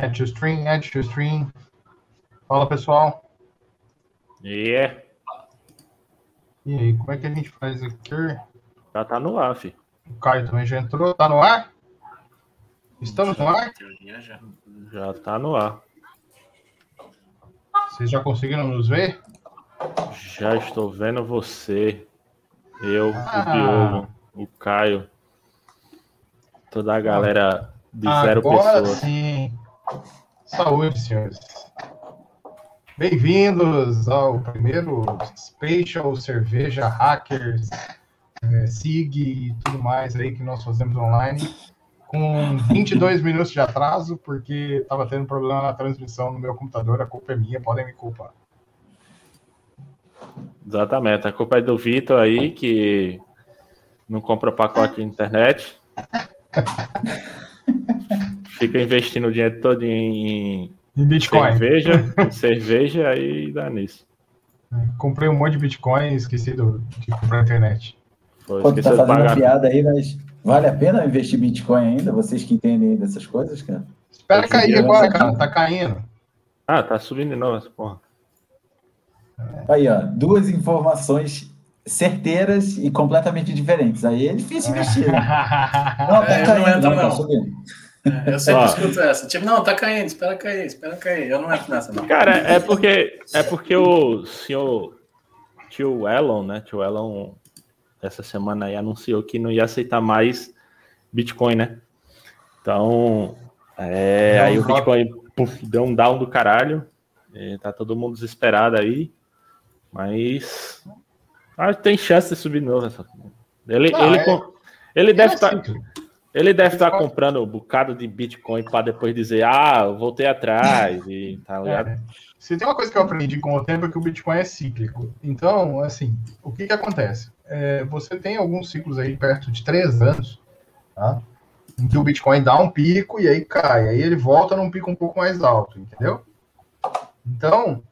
Add to stream, add to stream. Fala, pessoal. Yeah. E aí, como é que a gente faz aqui? Já tá no ar, fi. O Caio também já entrou. Tá no ar? Estamos no ar? Já tá no ar. Vocês já conseguiram nos ver? Já estou vendo você. Eu, Ah. o Diogo, o Caio. Toda a galera de zero Agora pessoas. sim. Saúde, senhores. Bem-vindos ao primeiro Special Cerveja Hackers, é, SIG e tudo mais aí que nós fazemos online. Com 22 minutos de atraso, porque estava tendo problema na transmissão no meu computador. A culpa é minha, podem me culpar. Exatamente. A culpa é do Vitor aí, que não compra pacote de internet. Fica investindo o dinheiro todo em E Bitcoin. cerveja, em cerveja aí dá nisso. Comprei um monte de Bitcoin e esqueci do- de comprar na internet. Pô, tu tá fazendo pagar. piada aí, mas vale a pena investir em Bitcoin ainda? Vocês que entendem dessas coisas, cara? Espera Eu cair agora, cara. Tá caindo. Ah, tá subindo de novo essa porra. Aí, ó, duas informações certeiras e completamente diferentes. Aí é difícil investir. Né? Não, tá É, eu não caindo, entro, não, tá não. subindo. É, Eu sempre Ó. escuto essa. Tipo, não, tá caindo, espera cair, espera cair. Eu não entro nessa, não. Cara, é porque é porque o senhor tio Elon, né? Tio Elon essa semana aí anunciou que não ia aceitar mais Bitcoin, né? Então, é, aí o. Bitcoin puf, deu um down do caralho. E tá todo mundo desesperado aí. Mas ah, tem chance de subir de novo. Essa... Ele, Não, ele, é- ele deve estar simples. Ele deve estar comprando um bocado de Bitcoin para depois dizer, ah, eu voltei atrás e tá ligado? É. Se tem uma coisa que eu aprendi com o tempo é que o Bitcoin é cíclico. Então, assim, o que que acontece? É, você tem alguns ciclos aí perto de três anos, tá? Em que o Bitcoin dá um pico e aí cai. Aí ele volta num pico um pouco mais alto, entendeu? Então,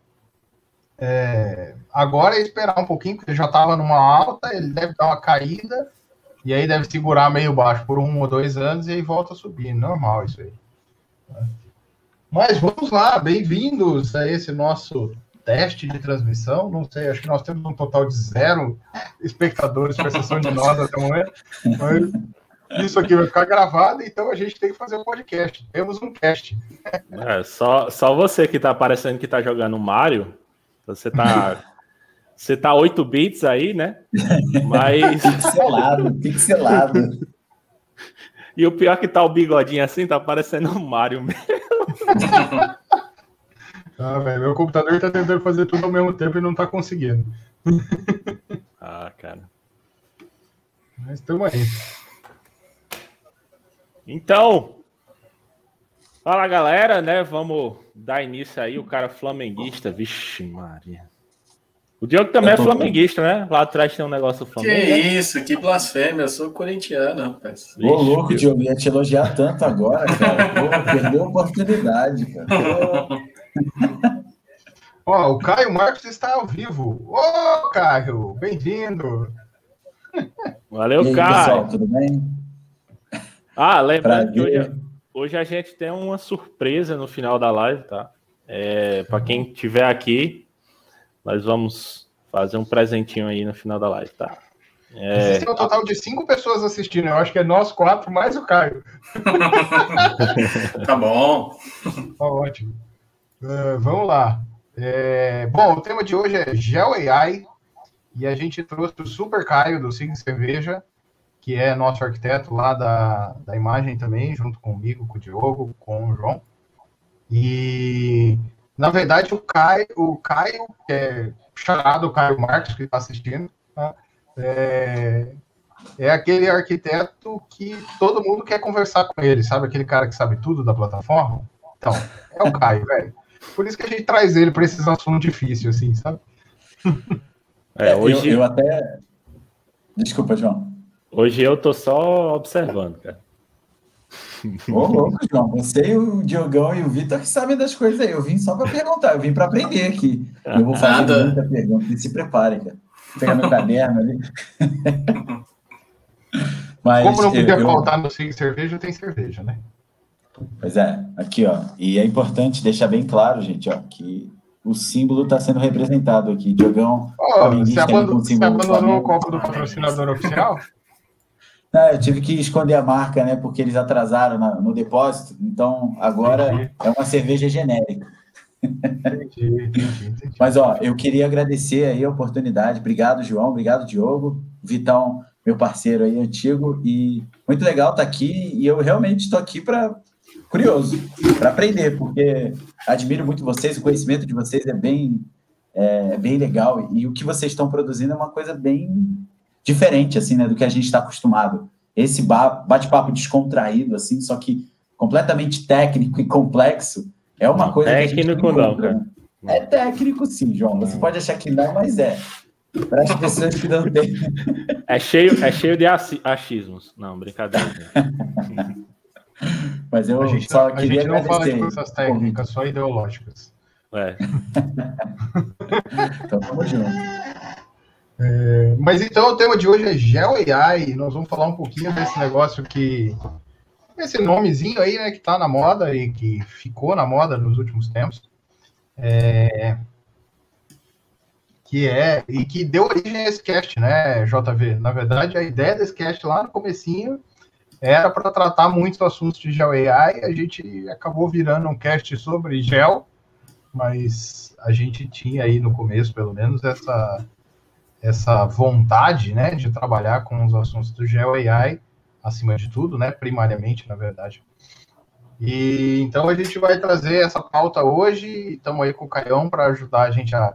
é, agora é esperar um pouquinho, porque já estava numa alta, ele deve dar uma caída, e aí deve segurar meio baixo por um ou dois anos e aí volta a subir. Normal isso aí. Mas vamos lá, bem-vindos a esse nosso teste de transmissão. Não sei, acho que nós temos um total de zero espectadores, com exceção de nós até o momento. Mas isso aqui vai ficar gravado, então a gente tem que fazer um podcast. Temos um cast. É, só, só você que tá parecendo que tá jogando Mario. Você tá. Você tá 8 bits aí, né? Mas. Pixelado, pixelado. E o pior que tá o bigodinho assim, tá parecendo o Mario mesmo. Ah, velho, meu computador tá tentando fazer tudo ao mesmo tempo e não tá conseguindo. Ah, cara. Mas estamos aí. Então. Fala galera, né? Vamos dar início aí. O cara flamenguista. Vixe, Maria. O Diogo também é flamenguista, né? Lá atrás tem um negócio do Que isso, que blasfêmia. Eu sou corintiano, rapaz. Ô, louco, Vixe, Diogo, ia te elogiar tanto agora, cara. Pô, perdeu a oportunidade, cara. Ó, o Caio Marcos está ao vivo. Ô, Caio, bem-vindo. Valeu, aí, cara. pessoal, tudo bem? Ah, lembrando que hoje, hoje a gente tem uma surpresa no final da live, tá? É, para quem estiver aqui, nós vamos fazer um presentinho aí no final da live, tá? É, Existem um total de cinco pessoas assistindo. Eu acho que é nós quatro mais o Caio. Tá bom. Tá ótimo. É, vamos lá. É, bom, o tema de hoje é Gel AI. E a gente trouxe o Super Caio do Sig Cerveja, que é nosso arquiteto lá da, da imagem também, junto comigo, com o Diogo, com o João. E, na verdade, o Caio, o Caio que é chamado Caio Marcos, que está assistindo, tá? é, é aquele arquiteto que todo mundo quer conversar com ele, sabe? Aquele cara que sabe tudo da plataforma. Então, é o Caio, velho. Por isso que a gente traz ele para esses assuntos difíceis, assim, sabe? é, Eu- hoje, eu, até. Desculpa, João. hoje eu tô só observando, cara. Ô, louco, João. Você e o Diogão e o Vitor que sabem das coisas aí. Eu vim só para perguntar, eu vim para aprender aqui. Eu vou fazer Nada. muita pergunta. E se preparem, cara. Vou pegar meu caderno ali. Mas Como não podia eu- eu- faltar no Sig Cerveja, tem cerveja, né? Pois é, aqui, ó. E é importante deixar bem claro, gente, ó, que o símbolo está sendo representado aqui. Diogão. Oh, você, abandonou, você abandonou o copo do patrocinador oficial? Eu tive que esconder a marca, né? Porque eles atrasaram na, no depósito. Então, agora entendi. é uma cerveja genérica. Entendi, entendi, Mas, ó, eu queria agradecer aí a oportunidade. Obrigado, João. Obrigado, Diogo. Vitão, meu parceiro aí antigo. E muito legal estar tá aqui. E eu realmente estou aqui para curioso, para aprender, porque admiro muito vocês. O conhecimento de vocês é bem, é, bem legal. E o que vocês estão produzindo é uma coisa bem diferente, assim, né, do que a gente está acostumado. Esse bate-papo descontraído, assim, só que completamente técnico e complexo, é uma coisa técnico que não, cara. Né? É técnico, sim, João. Você pode achar que não, mas é. Para as pessoas que não têm. É cheio, é cheio de achismos. Não, brincadeira. mas eu a gente, só a queria gente não fala de coisas técnicas, só ideológicas. É. então, vamos junto. É, mas então o tema de hoje é GeoAI. Nós vamos falar um pouquinho desse negócio que. Esse nomezinho aí, né, que tá na moda e que ficou na moda nos últimos tempos. É, que é. E que deu origem a esse cast, né, JV? Na verdade, a ideia desse cast lá no comecinho era para tratar muitos assuntos de GeoAI. A gente acabou virando um cast sobre Geo, mas a gente tinha aí no começo, pelo menos, essa essa vontade, né, de trabalhar com os assuntos do Geo AI, acima de tudo, né, primariamente, na verdade. E então a gente vai trazer essa pauta hoje, estamos aí com o Caião para ajudar a gente a,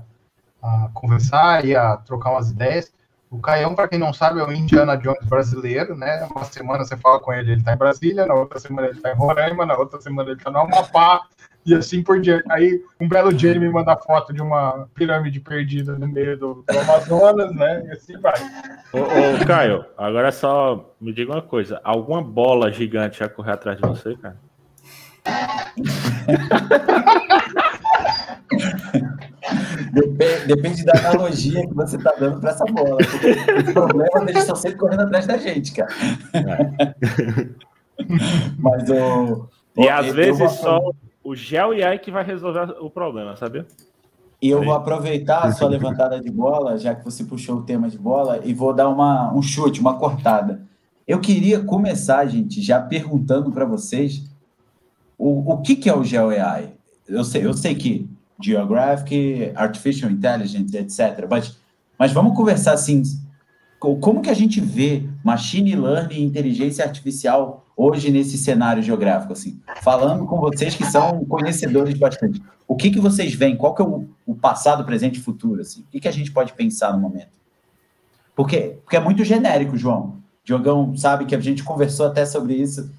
a, conversar e a trocar umas ideias. O Caião, para quem não sabe, é o Indiana Jones brasileiro, né? Uma semana você fala com ele, ele está em Brasília, na outra semana ele está em Roraima, na outra semana ele está no Amapá, e assim por diante. Aí, um belo dia ele me manda foto de uma pirâmide perdida no meio do, do Amazonas, né? E assim vai. Ô, ô, Caio, agora só me diga uma coisa: alguma bola gigante já correr atrás de você, cara? Depende, depende, da analogia que você está dando para essa bola. O problema é eles estão sempre correndo atrás da gente, cara. É. Mas o. E às vezes só o Gel e AI que vai resolver o problema, sabe? E eu vou aproveitar a sua levantada de bola, já que você puxou o tema de bola, e vou dar uma, um chute, uma cortada. Eu queria começar, gente, já perguntando para vocês o, o que, que é o GeoAI. Eu sei, eu sei que Geographic, Artificial Intelligence, etc. Mas, mas vamos conversar assim, como que a gente vê machine learning e inteligência artificial hoje nesse cenário geográfico, assim? Falando com vocês que são conhecedores bastante. O que, que vocês veem? Qual que é o, o passado, presente e futuro, assim? O que, que a gente pode pensar no momento? Porque, porque é muito genérico, João. Diogão sabe que a gente conversou até sobre isso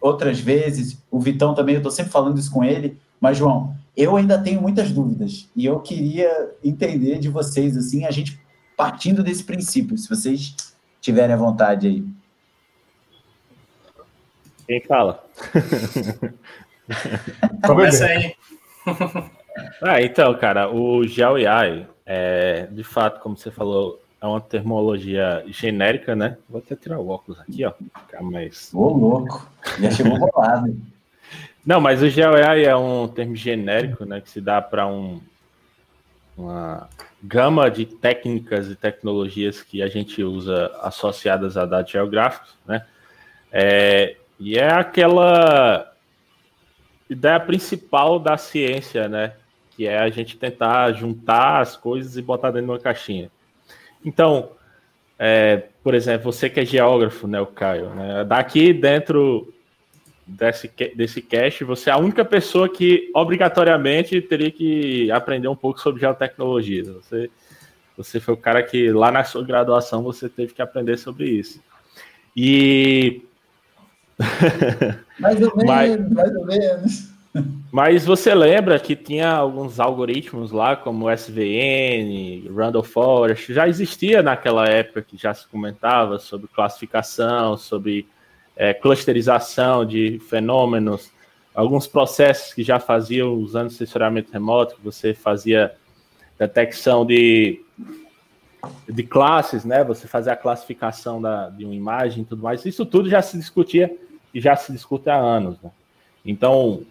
outras vezes. O Vitão também, eu estou sempre falando isso com ele. Mas, João, eu ainda tenho muitas dúvidas. E eu queria entender de vocês, assim, a gente partindo desse princípio, se vocês tiverem a vontade aí. Quem fala? Começa aí. ah, então, cara, o GeoAI, é, de fato, como você falou, é uma termologia genérica, né? Vou até tirar o óculos aqui, ó. Ficar mais. Ô, louco! Já chegou bolado. Não, mas o GeoAI é um termo genérico, né? Que se dá para um, uma gama de técnicas e tecnologias que a gente usa associadas a dados geográficos, né? É, e é aquela ideia principal da ciência, né? Que é a gente tentar juntar as coisas e botar dentro de uma caixinha. Então, é, por exemplo, você que é geógrafo, né, o Caio, né? Daqui dentro desse, desse cast, você é a única pessoa que obrigatoriamente teria que aprender um pouco sobre geotecnologia. Você, você foi o cara que lá na sua graduação você teve que aprender sobre isso. E. mais ou menos, mas, mais ou menos. Mas você lembra que tinha alguns algoritmos lá, como SVN, Randall Forest, já existia naquela época que já se comentava sobre classificação, sobre é, clusterização de fenômenos, alguns processos que já faziam usando sensoramento remoto, que você fazia detecção de, de classes, né? Você fazia a classificação da, de uma imagem e tudo mais. Isso tudo já se discutia e já se discute há anos. Né? Então,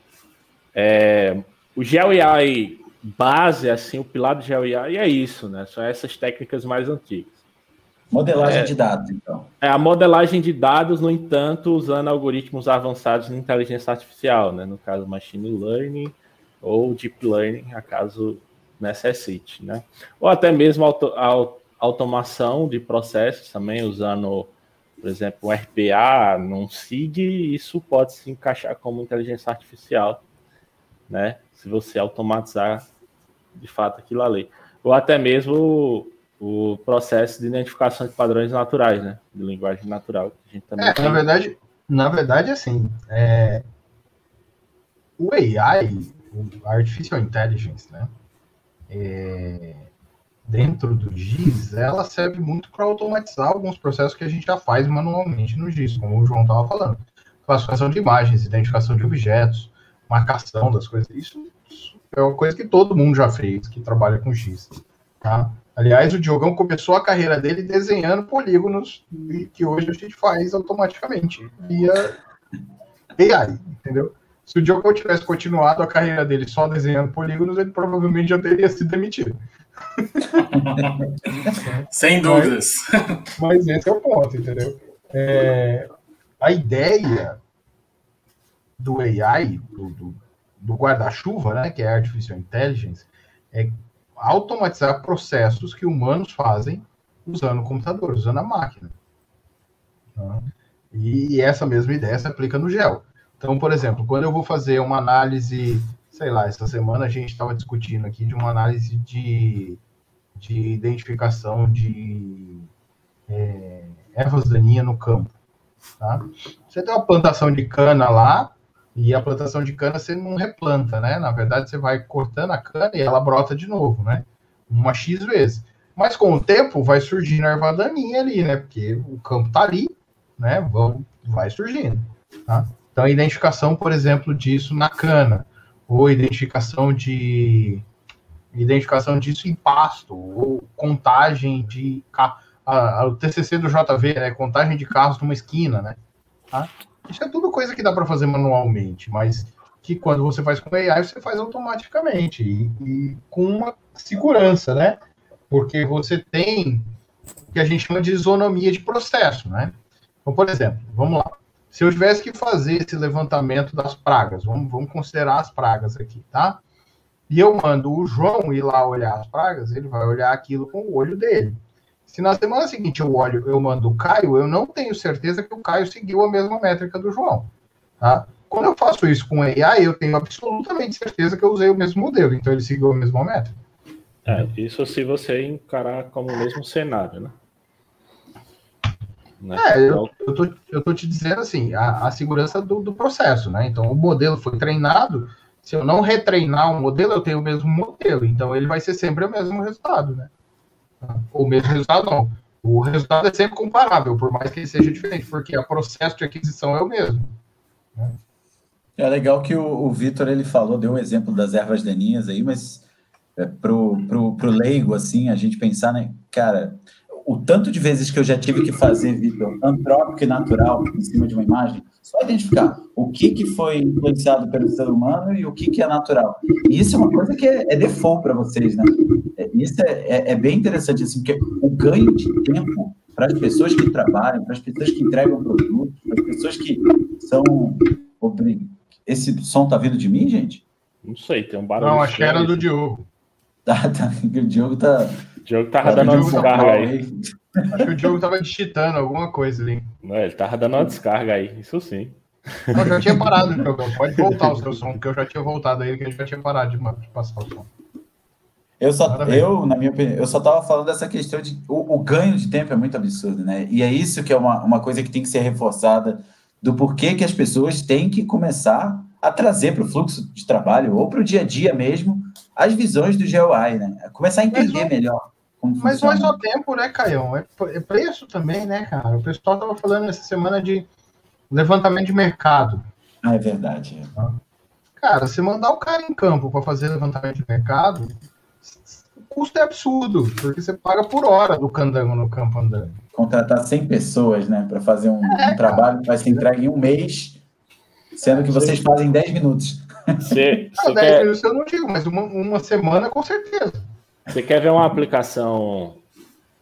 é, o GeoAI base, assim, o pilar do GeoAI é isso, né? São essas técnicas mais antigas. Modelagem é, de dados, então. É a modelagem de dados, no entanto, usando algoritmos avançados de inteligência artificial, né? No caso, machine learning ou deep learning, acaso necessite, né? Ou até mesmo auto, automação de processos também, usando, por exemplo, um RPA num SIG, isso pode se encaixar como inteligência artificial, né? Se você automatizar de fato aquilo ali. Ou até mesmo o, processo de identificação de padrões naturais, né? De linguagem natural. a gente também é, tem. na verdade, na verdade, assim, é... o AI, o Artificial Intelligence, né? É... Dentro do GIS, ela serve muito para automatizar alguns processos que a gente já faz manualmente no GIS, como o João estava falando. Classificação de imagens, identificação de objetos, marcação das coisas. Isso, isso é uma coisa que todo mundo já fez, que trabalha com X. Tá? Aliás, o Diogão começou a carreira dele desenhando polígonos que hoje a gente faz automaticamente, via AI, entendeu? Se o Diogão tivesse continuado a carreira dele só desenhando polígonos, ele provavelmente já teria sido demitido. Sem dúvidas. Mas, mas, esse é o ponto, entendeu? É, a ideia do AI, do, do, do guarda-chuva, né, que é Artificial Intelligence, é automatizar processos que humanos fazem usando o computador, usando a máquina. Tá? E, essa mesma ideia se aplica no gel. Então, por exemplo, quando eu vou fazer uma análise, sei lá, essa semana a gente estava discutindo aqui de uma análise de, de identificação de é, ervas daninhas no campo. Tá? Você tem uma plantação de cana lá, e a plantação de cana você não replanta, né? Na verdade, você vai cortando a cana e ela brota de novo, né? Uma X vezes. Mas com o tempo vai surgindo a erva daninha ali, né? Porque o campo tá ali, né? Vai surgindo. Tá? Então, a identificação, por exemplo, disso na cana, ou identificação de identificação disso em pasto, ou contagem de a, a, o TCC do JV, né? Contagem de carros numa esquina, né? Tá? Isso é tudo coisa que dá para fazer manualmente, mas que quando você faz com AI, você faz automaticamente e, e, com uma segurança, né? Porque você tem o que a gente chama de isonomia de processo, né? Então, por exemplo, vamos lá. Se eu tivesse que fazer esse levantamento das pragas, vamos, vamos considerar as pragas aqui, tá? E eu mando o João ir lá olhar as pragas, ele vai olhar aquilo com o olho dele. Se na semana seguinte eu olho, eu mando o Caio, eu não tenho certeza que o Caio seguiu a mesma métrica do João. Tá? Quando eu faço isso com AI, eu tenho absolutamente certeza que eu usei o mesmo modelo, então ele seguiu a mesma métrica. É, isso se você encarar como o mesmo cenário, né? né? É, eu, eu, tô, eu tô te dizendo assim, a, a segurança do, do processo, né? Então, o modelo foi treinado, se eu não retreinar o modelo, eu tenho o mesmo modelo, então ele vai ser sempre o mesmo resultado, né? O mesmo resultado não. O resultado é sempre comparável, por mais que ele seja diferente, porque o processo de aquisição é o mesmo. Né? É legal que o, o Vitor ele falou, deu um exemplo das ervas daninhas aí, mas é, pro, pro, pro leigo, assim, a gente pensar, né, cara, o tanto de vezes que eu já tive que fazer, Vitor, antrópico e natural em cima de uma imagem, só identificar o que, que foi influenciado pelo ser humano e o que, que é natural. E isso é uma coisa que é, é default para vocês, né? É, isso é, é, é, bem interessante, assim, porque o ganho de tempo para as pessoas que trabalham, para as pessoas que entregam produtos, para as pessoas que são. Esse som tá vindo de mim, gente? Não sei, tem um barulho. Não, acho que era do Diogo. Tá, tá. O Diogo tá. O Diogo tava dando uma descarga aí. Acho que o Diogo tava digitando alguma coisa ali. Não, ele tava dando uma descarga aí, isso sim. Eu já tinha parado o Diogo. Pode voltar o seu som, porque eu já tinha voltado aí, que a gente já tinha parado de, de passar o som. Eu só, eu, na minha opinião, eu só estava falando dessa questão de o, o, ganho de tempo é muito absurdo, né? E é isso que é uma, uma coisa que tem que ser reforçada do porquê que as pessoas têm que começar a trazer para o fluxo de trabalho ou para o dia a dia mesmo as visões do GUI, né? Começar a entender mas, melhor. mas não é só tempo, né, Caião? É, é, preço também, né, cara? O pessoal estava falando essa semana de levantamento de mercado. Ah, é verdade. É. Cara, você mandar o cara em campo para fazer levantamento de mercado, o custo é absurdo, porque você paga por hora do candango no campo andando. Contratar 100 pessoas, né, para fazer um, é, um trabalho que vai ser entregue em um mês Sendo que vocês fazem 10 minutos. Você, Ah, você 10 quer, minutos eu não digo, mas uma, uma semana com certeza. Você quer ver uma aplicação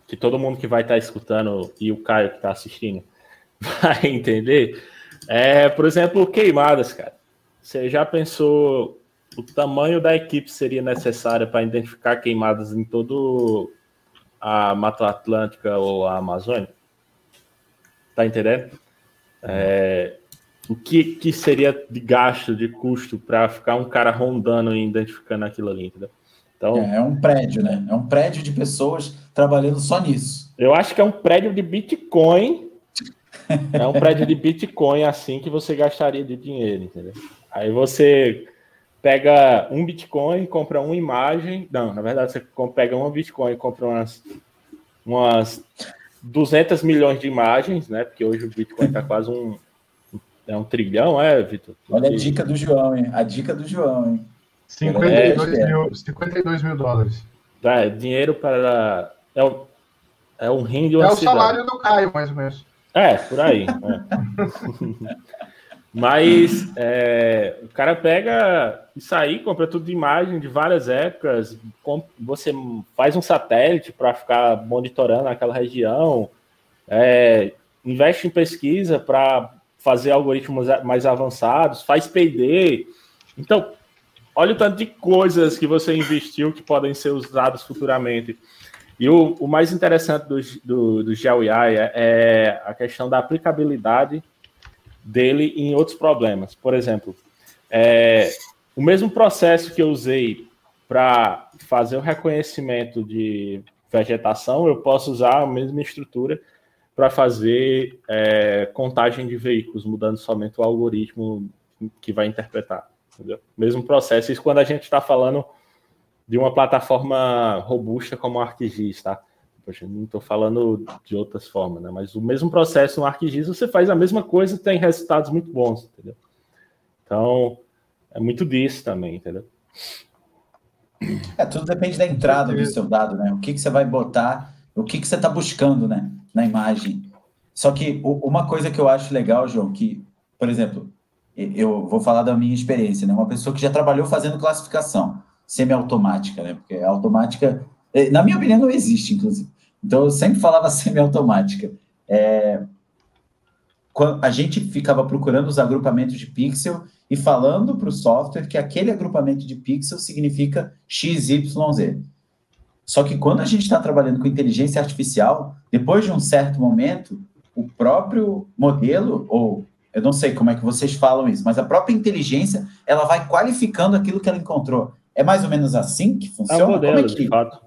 que todo mundo que vai estar escutando e o Caio que está assistindo vai entender? É, por exemplo, queimadas, cara. Você já pensou o tamanho da equipe seria necessária para identificar queimadas em todo a Mata Atlântica ou a Amazônia? Tá entendendo? É, o que, que seria de gasto, de custo para ficar um cara rondando e identificando aquilo ali, entendeu? Então, É, é um prédio, né? É um prédio de pessoas trabalhando só nisso. eu acho que é um prédio de Bitcoin. É um prédio de Bitcoin assim que você gastaria de dinheiro, entendeu? Aí você pega um Bitcoin, compra uma imagem. Não, na verdade, você pega uma Bitcoin e compra umas, umas 200 milhões de imagens, né? Porque hoje o Bitcoin está quase um. É um trilhão, é, Vitor? Olha a dica do João, hein? A dica do João, hein? 52, É, mil, 52 mil dólares. É, dinheiro para. É um, é um rim de uma É o cidade. salário do Caio, mais ou menos. É, por aí. é. Mas é, o cara pega isso aí, compra tudo de imagem de várias épocas. Você faz um satélite para ficar monitorando aquela região, é, investe em pesquisa para fazer algoritmos mais avançados, faz PD. Então, olha o tanto de coisas que você investiu que podem ser usadas futuramente. E o, o mais interessante do, do, do é, é a questão da aplicabilidade dele em outros problemas. Por exemplo, é, o mesmo processo que eu usei para fazer o reconhecimento de vegetação, eu posso usar a mesma estrutura para fazer é, contagem de veículos, mudando somente o algoritmo que vai interpretar. Entendeu? Mesmo processo. Isso quando a gente está falando de uma plataforma robusta como o ArcGIS, tá? Poxa, não estou falando de outras formas, né? Mas o mesmo processo no ArcGIS, você faz a mesma coisa e tem resultados muito bons, entendeu? Então, é muito disso também, entendeu? É, tudo depende da entrada do seu dado, né? O que, que você vai botar, o que, que você está buscando, né? Na imagem. Só que uma coisa que eu acho legal, João, que, por exemplo, eu vou falar da minha experiência, né? Uma pessoa que já trabalhou fazendo classificação semiautomática, né? Porque automática, eh, na minha opinião, não existe, inclusive. Então, eu sempre falava semiautomática. É, a gente ficava procurando os agrupamentos de pixel e falando para o software que aquele agrupamento de pixel significa XYZ. Só que quando a gente está trabalhando com inteligência artificial, depois de um certo momento, o próprio modelo, ou eu não sei como é que vocês falam isso, mas a própria inteligência, ela vai qualificando aquilo que ela encontrou. É mais ou menos assim que É funciona? um modelo, como é que de fato.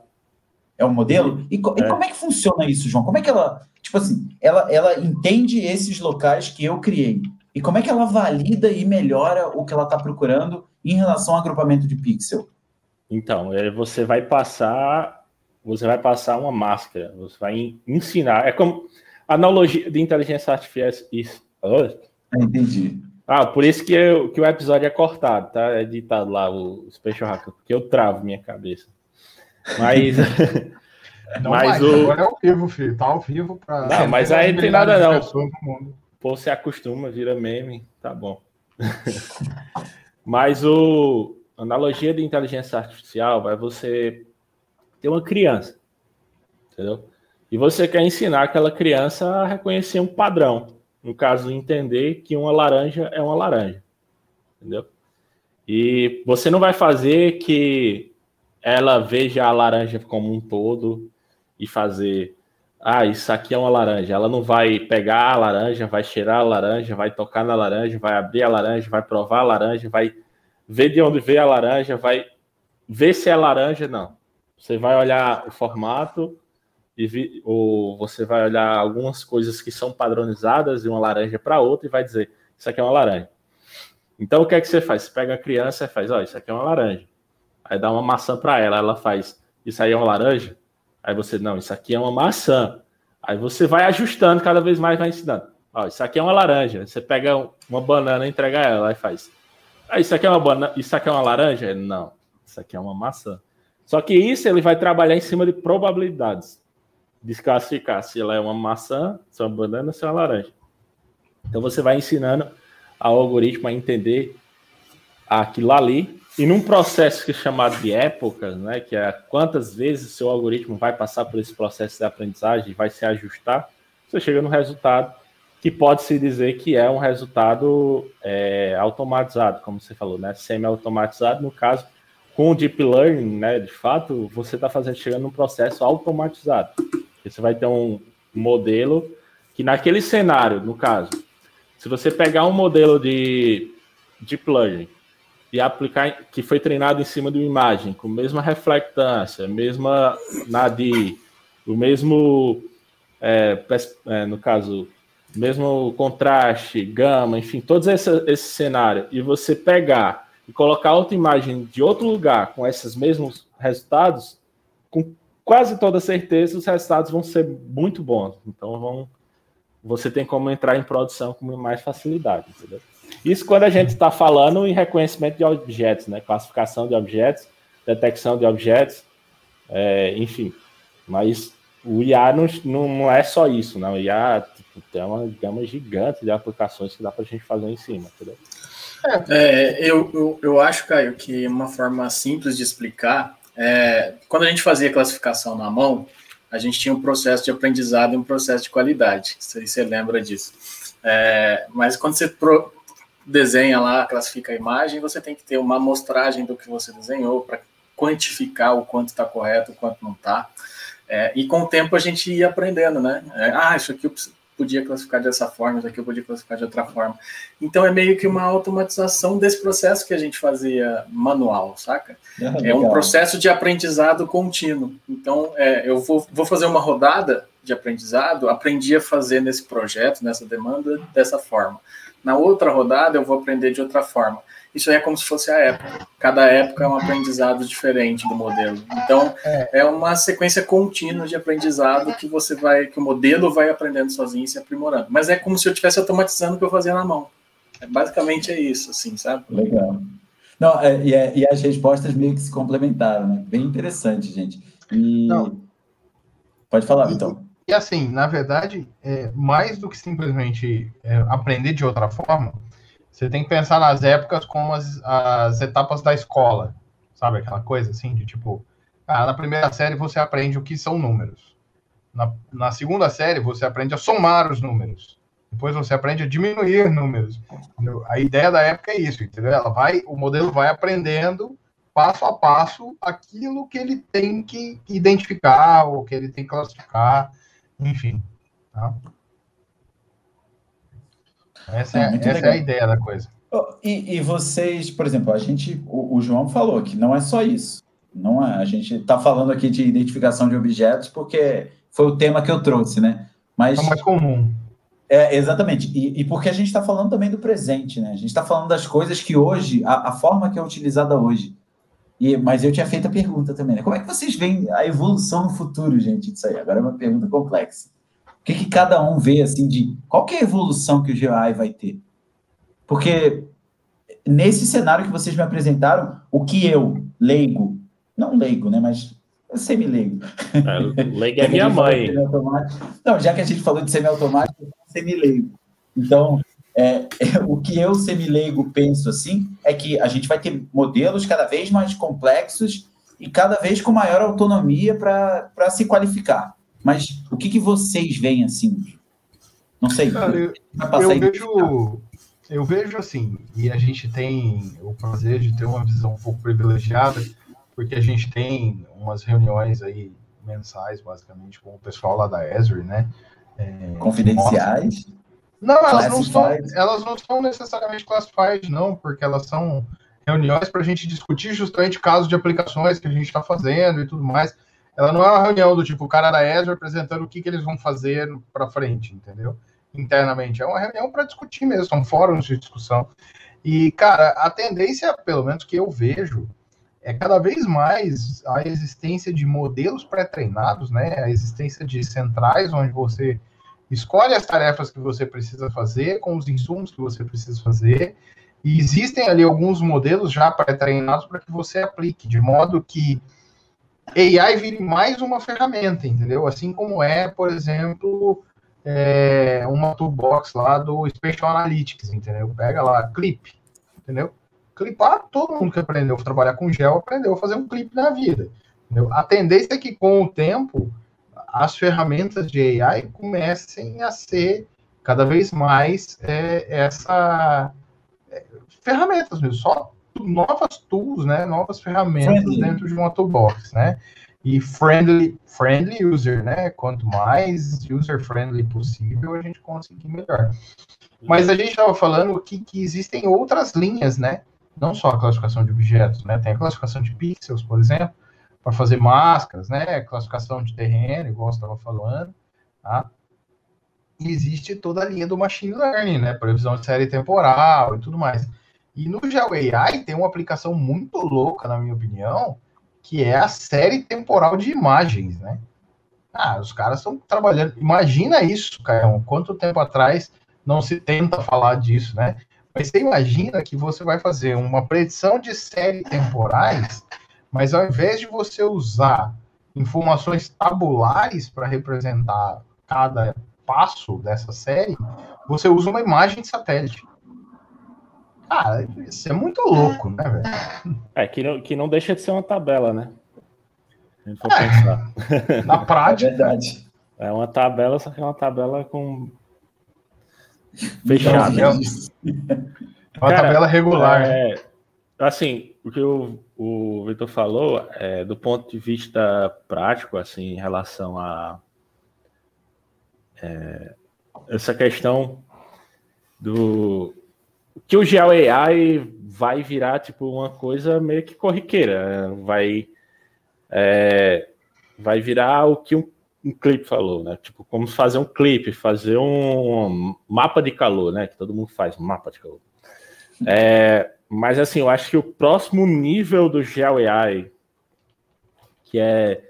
é um modelo? E, co- e É. como é que funciona isso, João? Como é que ela, tipo assim, ela, ela entende esses locais que eu criei? E como é que ela valida e melhora o que ela está procurando em relação ao agrupamento de pixel? Então, é, você vai passar, você vai passar uma máscara, você vai ensinar. É como analogia de inteligência artificial. Oh, Ah, entendi. Ah, por isso que, eu- que o episódio é cortado, tá? É editado lá o Special Hacker, porque eu travo minha cabeça. Mas, Não Mas mais, o- agora é ao vivo, filho. Tá ao vivo para. Não, mas aí não tem nada não. pô, você acostuma, vira meme, tá bom. Mas o analogia de inteligência artificial vai você ter uma criança, entendeu? E você quer ensinar aquela criança a reconhecer um padrão. No caso, entender que uma laranja é uma laranja, entendeu? E você não vai fazer que ela veja a laranja como um todo e fazer, ah, isso aqui é uma laranja. Ela não vai pegar a laranja, vai cheirar a laranja, vai tocar na laranja, vai abrir a laranja, vai provar a laranja, vai ver de onde veio a laranja, vai ver se é laranja, não. Você vai olhar o formato e vi, ou você vai olhar algumas coisas que são padronizadas de uma laranja para outra e vai dizer, isso aqui é uma laranja. Então o que é que você faz? Você pega a criança e faz, ó, isso aqui é uma laranja. Aí dá uma maçã para ela, ela faz, isso aí é uma laranja? Aí você, não, isso aqui é uma maçã. Aí você vai ajustando cada vez mais, vai ensinando. Ó, isso aqui é uma laranja. Você pega uma banana e entrega ela, aí faz. Ah, isso aqui é uma banana, isso aqui é uma laranja? Não, isso aqui é uma maçã. Só que isso ele vai trabalhar em cima de probabilidades. Desclassificar se ela é uma maçã, se é uma banana, se é uma laranja. Então você vai ensinando ao algoritmo a entender aquilo ali. E num processo que é chamado de épocas, né, que é quantas vezes o seu algoritmo vai passar por esse processo de aprendizagem, vai se ajustar, você chega no resultado que pode se dizer que é um resultado é, automatizado, como você falou, né, semi-automatizado. No caso, com o deep learning, né, de fato, você está fazendo chegando num processo automatizado. Você vai ter um modelo que naquele cenário, no caso, se você pegar um modelo de deep learning e aplicar, que foi treinado em cima de uma imagem, com a mesma reflectância, mesma NADI, o mesmo, é, é, no caso, mesmo contraste, gama, enfim, todos esse, esse cenário, e você pegar e colocar outra imagem de outro lugar com esses mesmos resultados, com quase toda certeza os resultados vão ser muito bons. Então vão, você tem como entrar em produção com mais facilidade, entendeu? Isso quando a gente está falando em reconhecimento de objetos, né? Classificação de objetos, detecção de objetos, é, enfim. Mas o IA não, não é só isso, não. O IA tipo, tem uma gama gigante de aplicações que dá para a gente fazer em cima, entendeu? É, eu, eu, eu, acho, Caio, que uma forma simples de explicar é quando a gente fazia classificação na mão, a gente tinha um processo de aprendizado e um processo de qualidade. Se você lembra disso. É, mas quando você pro, desenha lá, classifica a imagem, você tem que ter uma amostragem do que você desenhou para quantificar o quanto está correto, o quanto não está. É, e com o tempo a gente ia aprendendo, né? É, ah, isso aqui eu podia classificar dessa forma, isso aqui eu podia classificar de outra forma. Então é meio que uma automatização desse processo que a gente fazia manual, saca? É, é um processo de aprendizado contínuo. Então é, eu vou, vou fazer uma rodada de aprendizado, aprendi a fazer nesse projeto, nessa demanda, dessa forma. Na outra rodada, eu vou aprender de outra forma. Isso é como se fosse a época. Cada época é um aprendizado diferente do modelo. Então, é, é uma sequência contínua de aprendizado que você vai, que o modelo vai aprendendo sozinho e se aprimorando. Mas é como se eu estivesse automatizando o que eu fazia na mão. É, basicamente é isso, assim, sabe? Legal. Não, é, e, é, e, as respostas meio que se complementaram, né? Bem interessante, gente. E... Não. Pode falar, então. E assim, na verdade, é, mais do que simplesmente é, aprender de outra forma, você tem que pensar nas épocas como as, as etapas da escola, sabe? Aquela coisa assim, de tipo, ah, na primeira série você aprende o que são números. Na, na segunda série você aprende a somar os números. Depois você aprende a diminuir números. A ideia da época é isso, entendeu? Ela vai, o modelo vai aprendendo passo a passo aquilo que ele tem que identificar, ou que ele tem que classificar enfim. Tá? Essa, é, é essa é a ideia da coisa. E, e, vocês, por exemplo, a gente, o, o, João falou que não é só isso. Não é, a gente está falando aqui de identificação de objetos porque foi o tema que eu trouxe, né? Mas é mais comum. É, exatamente. E, e porque a gente está falando também do presente, né? A gente está falando das coisas que hoje, a, a, forma que é utilizada hoje. E, mas eu tinha feito a pergunta também, né? Como é que vocês veem a evolução no futuro, gente? Isso aí. Agora é uma pergunta complexa. O que, que cada um vê, assim, de qual que é a evolução que o GI vai ter? Porque nesse cenário que vocês me apresentaram, o que eu, leigo, não leigo, né? Mas semi-leigo. É, leigo é minha mãe. Não, já que a gente falou de semi-automático, semi-leigo. Então, é, é, o que eu, semileigo, penso assim é que a gente vai ter modelos cada vez mais complexos e cada vez com maior autonomia para se qualificar. Mas o que, que vocês veem assim? Não sei. Cara, eu, eu vejo, eu vejo assim, e a gente tem o prazer de ter uma visão um pouco privilegiada, porque a gente tem umas reuniões aí mensais, basicamente, com o pessoal lá da Esri, né? É, Confidenciais? Não, elas não, são, elas não são necessariamente classified, não, porque elas são reuniões para a gente discutir justamente casos de aplicações que a gente está fazendo e tudo mais. Ela não é uma reunião do tipo o cara da Azure apresentando o que, que eles vão fazer para frente, entendeu? Internamente. É uma reunião para discutir mesmo, são fóruns de discussão. E, cara, a tendência, pelo menos que eu vejo, é cada vez mais a existência de modelos pré-treinados, né? A existência de centrais onde você escolhe as tarefas que você precisa fazer, com os insumos que você precisa fazer, e existem ali alguns modelos já pré-treinados para que você aplique, de modo que AI vire mais uma ferramenta, entendeu? Assim como é, por exemplo, é, uma toolbox lá do Spatial Analytics, entendeu? Pega lá, clip, entendeu? Clipar, todo mundo que aprendeu a trabalhar com gel aprendeu a fazer um clipe na vida. Entendeu? A tendência é que com o tempo as ferramentas de AI comecem a ser cada vez mais é, essa é, ferramentas mesmo, só novas tools, né, novas ferramentas friendly. dentro de uma toolbox, né? E friendly, friendly user, né? Quanto mais user friendly possível, a gente conseguir melhor. Mas a gente estava falando que, que existem outras linhas, né? Não só a classificação de objetos, né? Tem a classificação de pixels, por exemplo, para fazer máscaras, né? Classificação de terreno, igual você estava falando, tá? E existe toda a linha do machine learning, né? Previsão de série temporal e tudo mais. E no GeoAI tem uma aplicação muito louca, na minha opinião, que é a série temporal de imagens, né? Ah, os caras estão trabalhando. Imagina isso, Caio. Quanto tempo atrás não se tenta falar disso, né? Mas você imagina que você vai fazer uma predição de série temporais mas ao invés de você usar informações tabulares para representar cada passo dessa série, você usa uma imagem de satélite. Cara, isso é muito louco, né, velho? É, que não, que não deixa de ser uma tabela, né? É, na prática. É verdade. É uma tabela, só que é uma tabela com. Fechada. É uma Cara, tabela regular. É, assim, o que o, o Vitor falou, é, do ponto de vista prático, assim, em relação a é, essa questão do que o Geo AI vai virar tipo uma coisa meio que corriqueira, vai é, vai virar o que um, um clipe falou, né? Tipo, como fazer um clipe, fazer um mapa de calor, né? Que todo mundo faz, mapa de calor. É, mas assim, eu acho que o próximo nível do Geo AI, que é,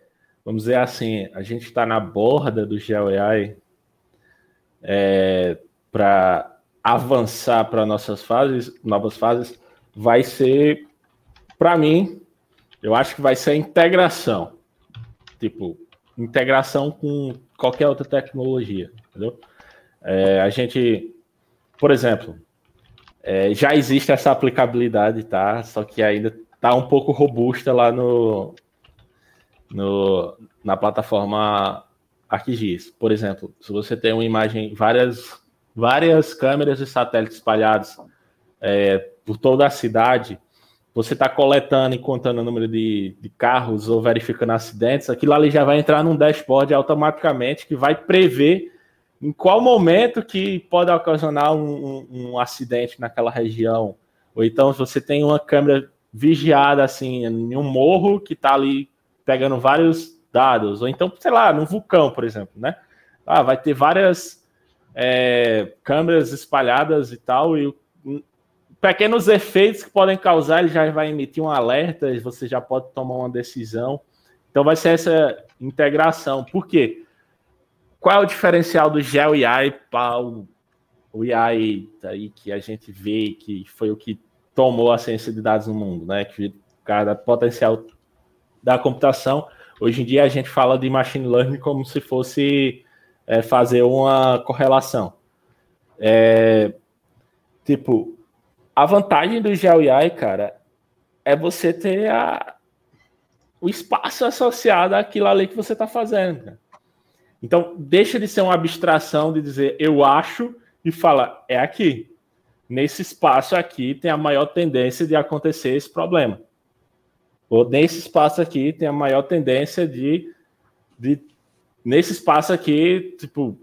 vamos dizer assim, a gente está na borda do Geo AI é, para avançar para nossas fases, novas fases, vai ser, para mim, eu acho que vai ser a integração. Tipo, integração com qualquer outra tecnologia, entendeu? É, a gente, por exemplo, é, já existe essa aplicabilidade, tá? Só que ainda tá um pouco robusta lá no, no na plataforma ArcGIS. Por exemplo, se você tem uma imagem, várias, várias câmeras e satélites espalhados é, por toda a cidade, você está coletando e contando o número de, de, carros ou verificando acidentes, aquilo ali já vai entrar num dashboard automaticamente que vai prever em qual momento que pode ocasionar um, um, um, acidente naquela região. Ou então, se você tem uma câmera vigiada assim em um morro que está ali pegando vários dados, ou então, sei lá, num vulcão, por exemplo, né? Ah, vai ter várias é, câmeras espalhadas e tal, e pequenos efeitos que podem causar, ele já vai emitir um alerta, e você já pode tomar uma decisão. Então vai ser essa integração. Por quê? Qual é o diferencial do Gel AI para o, o AI aí que a gente vê que foi o que tomou a ciência de dados no mundo, né? Que cada potencial da computação. Hoje em dia a gente fala de machine learning como se fosse é, fazer uma correlação. É, tipo, a vantagem do GeoAI, cara, é você ter a, o espaço associado àquilo ali que você está fazendo. Cara. Então, deixa de ser uma abstração de dizer eu acho e fala é aqui. Nesse espaço aqui tem a maior tendência de acontecer esse problema. Ou nesse espaço aqui tem a maior tendência de, de nesse espaço aqui, tipo,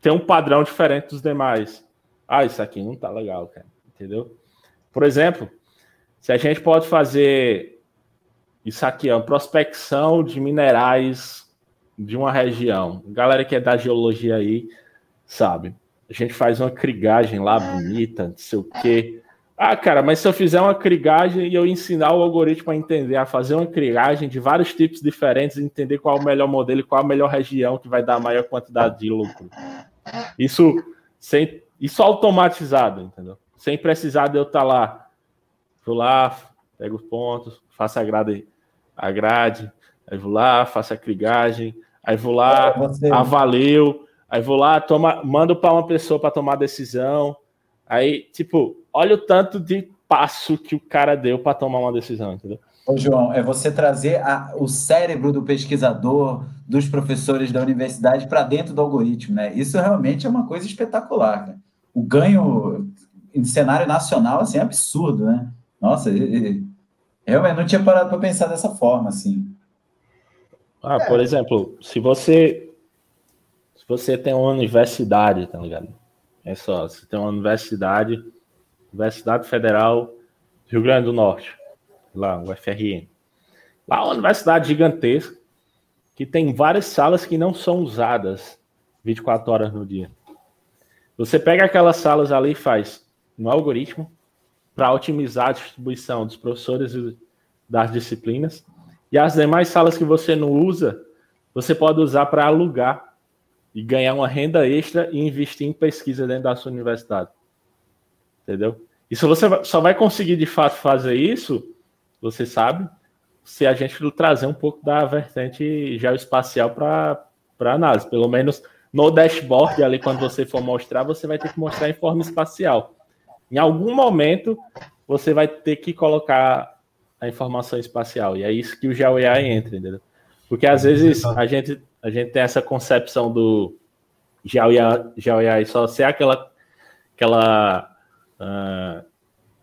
ter um padrão diferente dos demais. Ah, isso aqui não tá legal, cara. Entendeu? Por exemplo, se a gente pode fazer isso aqui, é uma prospecção de minerais de uma região. Galera que é da geologia aí, sabe? A gente faz uma crigagem lá bonita, não sei o quê. Ah, cara, mas se eu fizer uma crigagem e eu ensinar o algoritmo a entender, a fazer uma crigagem de vários tipos diferentes, entender qual é o melhor modelo e qual é a melhor região que vai dar a maior quantidade de lucro. Isso sem isso automatizado, entendeu? Sem precisar de eu estar lá. Vou lá, pego os pontos, faço a grade, a grade, aí vou lá, faço a crigagem, Aí vou lá, valeu. Aí vou lá, toma, mando para uma pessoa para tomar decisão. Aí, tipo, olha o tanto de passo que o cara deu para tomar uma decisão, entendeu? Ô, João, é você trazer a, o cérebro do pesquisador, dos professores da universidade para dentro do algoritmo, né? Isso realmente é uma coisa espetacular, né? O ganho em cenário nacional, assim, é absurdo, né? Nossa, eu realmente não tinha parado para pensar dessa forma, assim. Ah, é. por exemplo, se você se você tem uma universidade, tá ligado? É só, você tem uma universidade, Universidade Federal Rio Grande do Norte, lá, o FRN. Lá é uma universidade gigantesca que tem várias salas que não são usadas 24 horas no dia. Você pega aquelas salas ali e faz um algoritmo para otimizar a distribuição dos professores das disciplinas. E as demais salas que você não usa, você pode usar para alugar e ganhar uma renda extra e investir em pesquisa dentro da sua universidade. Entendeu? Isso você só vai conseguir de fato fazer isso, você sabe, se a gente trazer um pouco da vertente geoespacial para análise. Pelo menos no dashboard ali, quando você for mostrar, você vai ter que mostrar em forma espacial. Em algum momento, você vai ter que colocar a informação espacial. E é isso que o GeoAI entra, entendeu? Porque às vezes a gente, a gente tem essa concepção do GeoAI, GeoAI só ser aquela, aquela uh,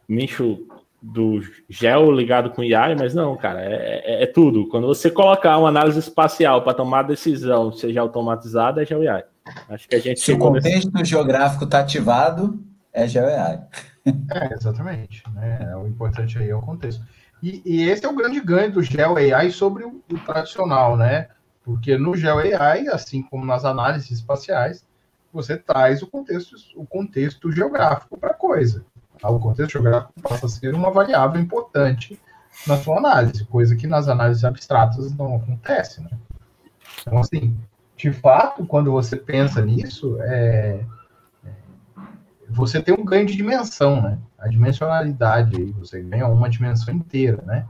nicho do gel ligado com AI, mas não, cara, é, é, é tudo. Quando você colocar uma análise espacial para tomar decisão, seja automatizada, é GeoAI. Acho que a gente. Se o contexto nesse... geográfico está ativado, é GeoAI. É, exatamente. Né? O importante aí é o contexto. E, e, esse é o grande ganho do GeoAI sobre o, o tradicional, né? Porque no GeoAI, assim como nas análises espaciais, você traz o contexto, o contexto geográfico para a coisa. O contexto geográfico passa a ser uma variável importante na sua análise, coisa que nas análises abstratas não acontece, né? Então, assim, de fato, quando você pensa nisso, é, você tem um ganho de dimensão, né? A dimensionalidade aí, você ganha uma dimensão inteira, né?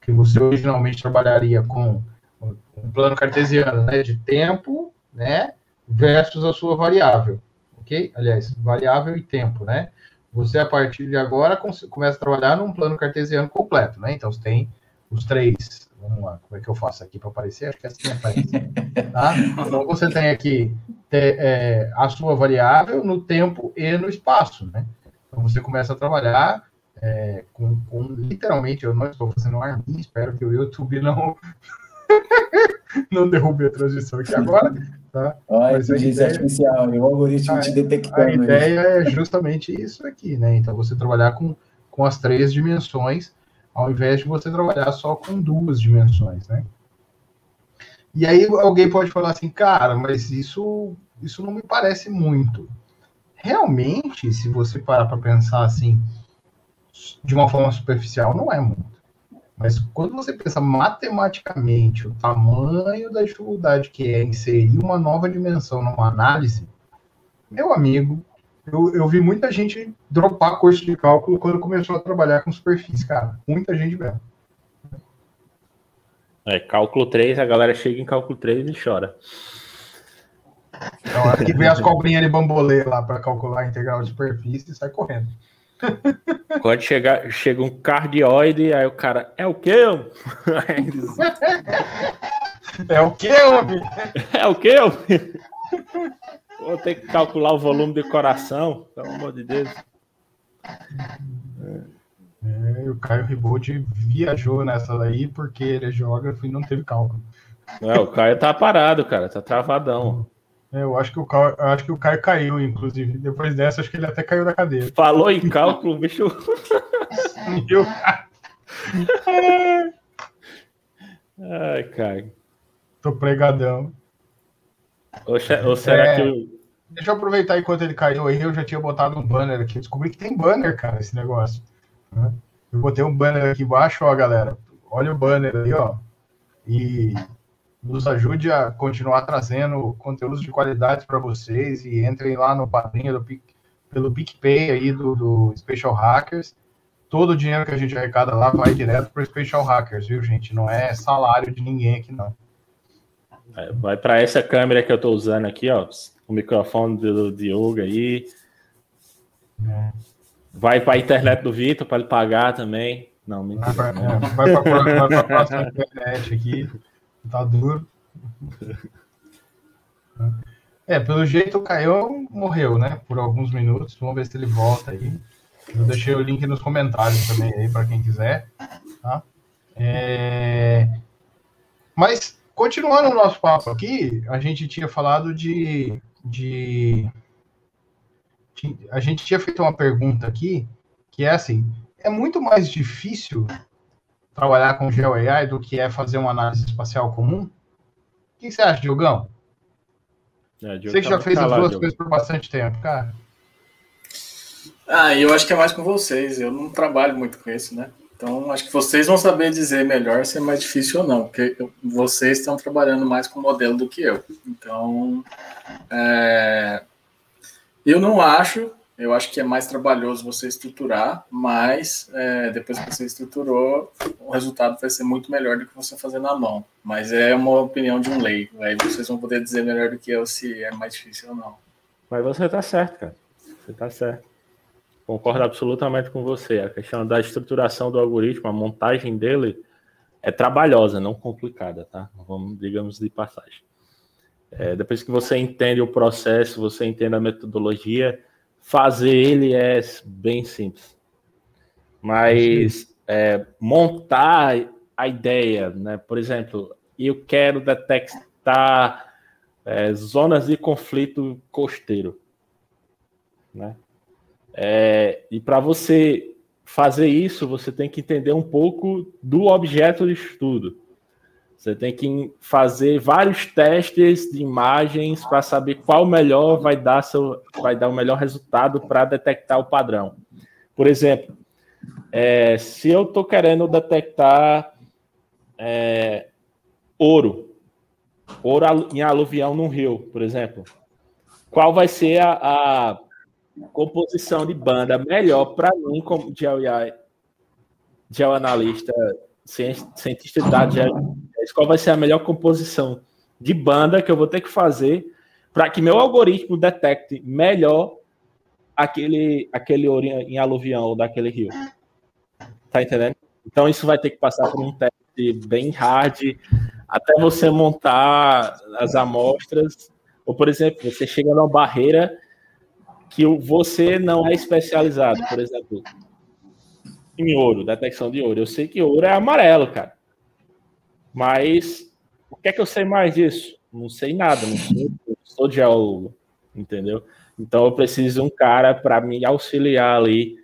Que você originalmente trabalharia com um plano cartesiano, né? De tempo, né? Versus a sua variável, ok? Aliás, variável e tempo, né? Você, a partir de agora, começa a trabalhar num plano cartesiano completo, né? Então, você tem os três. Vamos lá, como é que eu faço aqui para aparecer? Acho que é assim aparece. Tá? Então, você tem aqui é, a sua variável no tempo e no espaço, né? Então, você começa a trabalhar é, com, com, literalmente, eu não estou fazendo um arminho, espero que o YouTube não, não derrube a transição aqui agora, Tá? Olha, inteligência artificial, o algoritmo a, te detectando. A ideia é justamente isso aqui, né? Então, você trabalhar com, com as três dimensões, ao invés de você trabalhar só com duas dimensões, né? E aí alguém pode falar assim, cara, mas isso, isso não me parece muito. Realmente, se você parar para pensar assim, de uma forma superficial, não é muito. Mas quando você pensa matematicamente o tamanho da dificuldade que é inserir uma nova dimensão numa análise, meu amigo, eu, eu vi muita gente dropar curso de cálculo quando começou a trabalhar com superfície, cara. Muita gente mesmo. É, cálculo 3, a galera chega em cálculo 3 e chora. Então, hora que vem as cobrinhas de bambolê lá para calcular a integral de superfície e sai correndo. Quando chega, chega um cardioide, aí o cara, é o quê? é o quê, homem? É o quê, homem? Vou ter que calcular o volume de coração, pelo amor de Deus. É, o Caio Ribold viajou nessa daí porque ele é geógrafo e não teve cálculo. É, o Caio tá parado, cara, tá travadão. É, eu acho que o Caio, acho que o Caio caiu, inclusive. Depois dessa, acho que ele até caiu da cadeira. Falou em cálculo, bicho. Meu Ai, Caio. Tô pregadão. Ou, ou será é, que. Eu... Deixa eu aproveitar enquanto ele caiu aí. Eu já tinha botado um banner aqui. Descobri que tem banner, cara, esse negócio. Né? Eu botei um banner aqui embaixo, ó, galera. Olha o banner aí, ó. E nos ajude a continuar trazendo conteúdos de qualidade para vocês e entrem lá no padrinho do, pelo PicPay aí do, do Special Hackers. Todo o dinheiro que a gente arrecada lá vai direto para o Special Hackers, viu, gente? Não é salário de ninguém aqui, não. É, vai para essa câmera que eu estou usando aqui, ó. o microfone do Diogo aí. É. Vai para a internet do Vitor para ele pagar também. Não, mentira. Vai para a próxima internet aqui. Tá duro. É, pelo jeito o Caio morreu, né? Por alguns minutos. Vamos ver se ele volta aí. Eu deixei o link nos comentários também aí para quem quiser. Tá? É... Mas, continuando o nosso papo aqui, a gente tinha falado de, de. A gente tinha feito uma pergunta aqui, que é assim: é muito mais difícil trabalhar com GeoAI do que é fazer uma análise espacial comum? O que você acha, Diogão? É, você que já fez as duas coisas por bastante tempo, cara. Ah, eu acho que é mais com vocês. Eu não trabalho muito com isso, né? Então, acho que vocês vão saber dizer melhor se é mais difícil ou não, porque vocês estão trabalhando mais com modelo do que eu. Então, é, eu não acho, eu acho que é mais trabalhoso você estruturar, mas é, depois que você estruturou, o resultado vai ser muito melhor do que você fazer na mão. Mas é uma opinião de um leigo, aí vocês vão poder dizer melhor do que eu se é mais difícil ou não. Mas você está certo, cara. Você está certo. Concordo absolutamente com você. A questão da estruturação do algoritmo, a montagem dele é trabalhosa, não complicada, tá? Vamos, digamos, de passagem. É, depois que você entende o processo, você entende a metodologia, fazer ele é bem simples. Mas é, montar a ideia, né? Por exemplo, eu quero detectar é, zonas de conflito costeiro, né? É, e para você fazer isso, você tem que entender um pouco do objeto de estudo. Você tem que fazer vários testes de imagens para saber qual melhor vai dar, seu, vai dar o melhor resultado para detectar o padrão. Por exemplo, é, se eu estou querendo detectar é, ouro, ouro em aluvião num rio, por exemplo, qual vai ser a, a composição de banda melhor para mim, como GeoAnalista, cientista de dados, qual vai ser a melhor composição de banda que eu vou ter que fazer para que meu algoritmo detecte melhor aquele, aquele ouro em aluvião daquele rio. Tá entendendo? Então isso vai ter que passar por um teste bem hard até você montar as amostras. Ou, por exemplo, você chega numa barreira que você não é especializado, por exemplo, em ouro, detecção de ouro. Eu sei que ouro é amarelo, cara. Mas o que é que eu sei mais disso? Não sei nada, não sou, sou geólogo, entendeu? Então eu preciso de um cara para me auxiliar ali,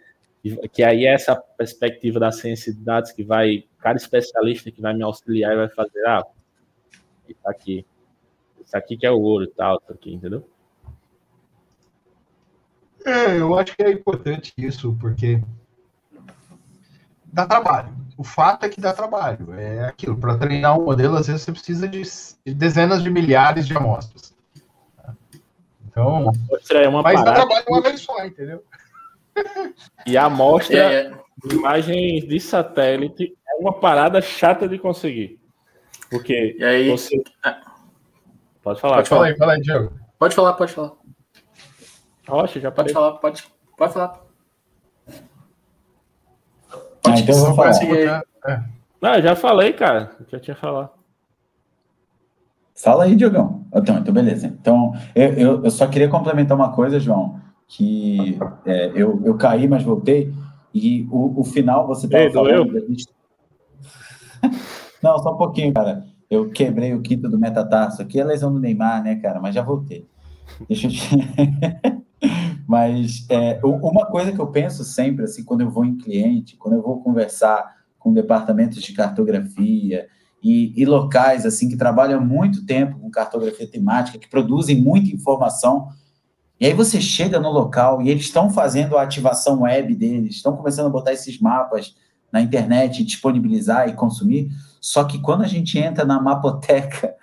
que aí é essa perspectiva da ciência de dados que vai, cara especialista que vai me auxiliar e vai fazer, ah, isso aqui, isso aqui que é o ouro e tal, isso aqui, entendeu? É, eu acho que é importante isso, porque dá trabalho. O fato é que dá trabalho. É aquilo. Para treinar um modelo, às vezes você precisa de dezenas de milhares de amostras. Então, é uma mas dá trabalho uma vez só, entendeu? E a amostra é, de imagens de satélite é uma parada chata de conseguir. Porque e aí, você... Pode falar. Pode falar aí, fala aí, Diego. Pode falar, pode falar. Rocha, já pode falar, pode, pode falar. Ah, então eu vou falar. É. Não, já falei, cara. Já tinha falado. Fala aí, Diogão. Então, então beleza. Então, eu, eu, eu, só queria complementar uma coisa, João, que é, eu, eu caí, mas voltei, e o, o final você estava falando... Gente... Não, só um pouquinho, cara. Eu quebrei o quinto do metatarso. Aqui é lesão do Neymar, né, cara? Mas já voltei. Deixa eu te... Mas é, uma coisa que eu penso sempre, assim, quando eu vou em cliente, quando eu vou conversar com departamentos de cartografia e, e locais, assim, que trabalham muito tempo com cartografia temática, que produzem muita informação, e aí você chega no local e eles estão fazendo a ativação web deles, estão começando a botar esses mapas na internet, disponibilizar e consumir. Só que quando a gente entra na mapoteca,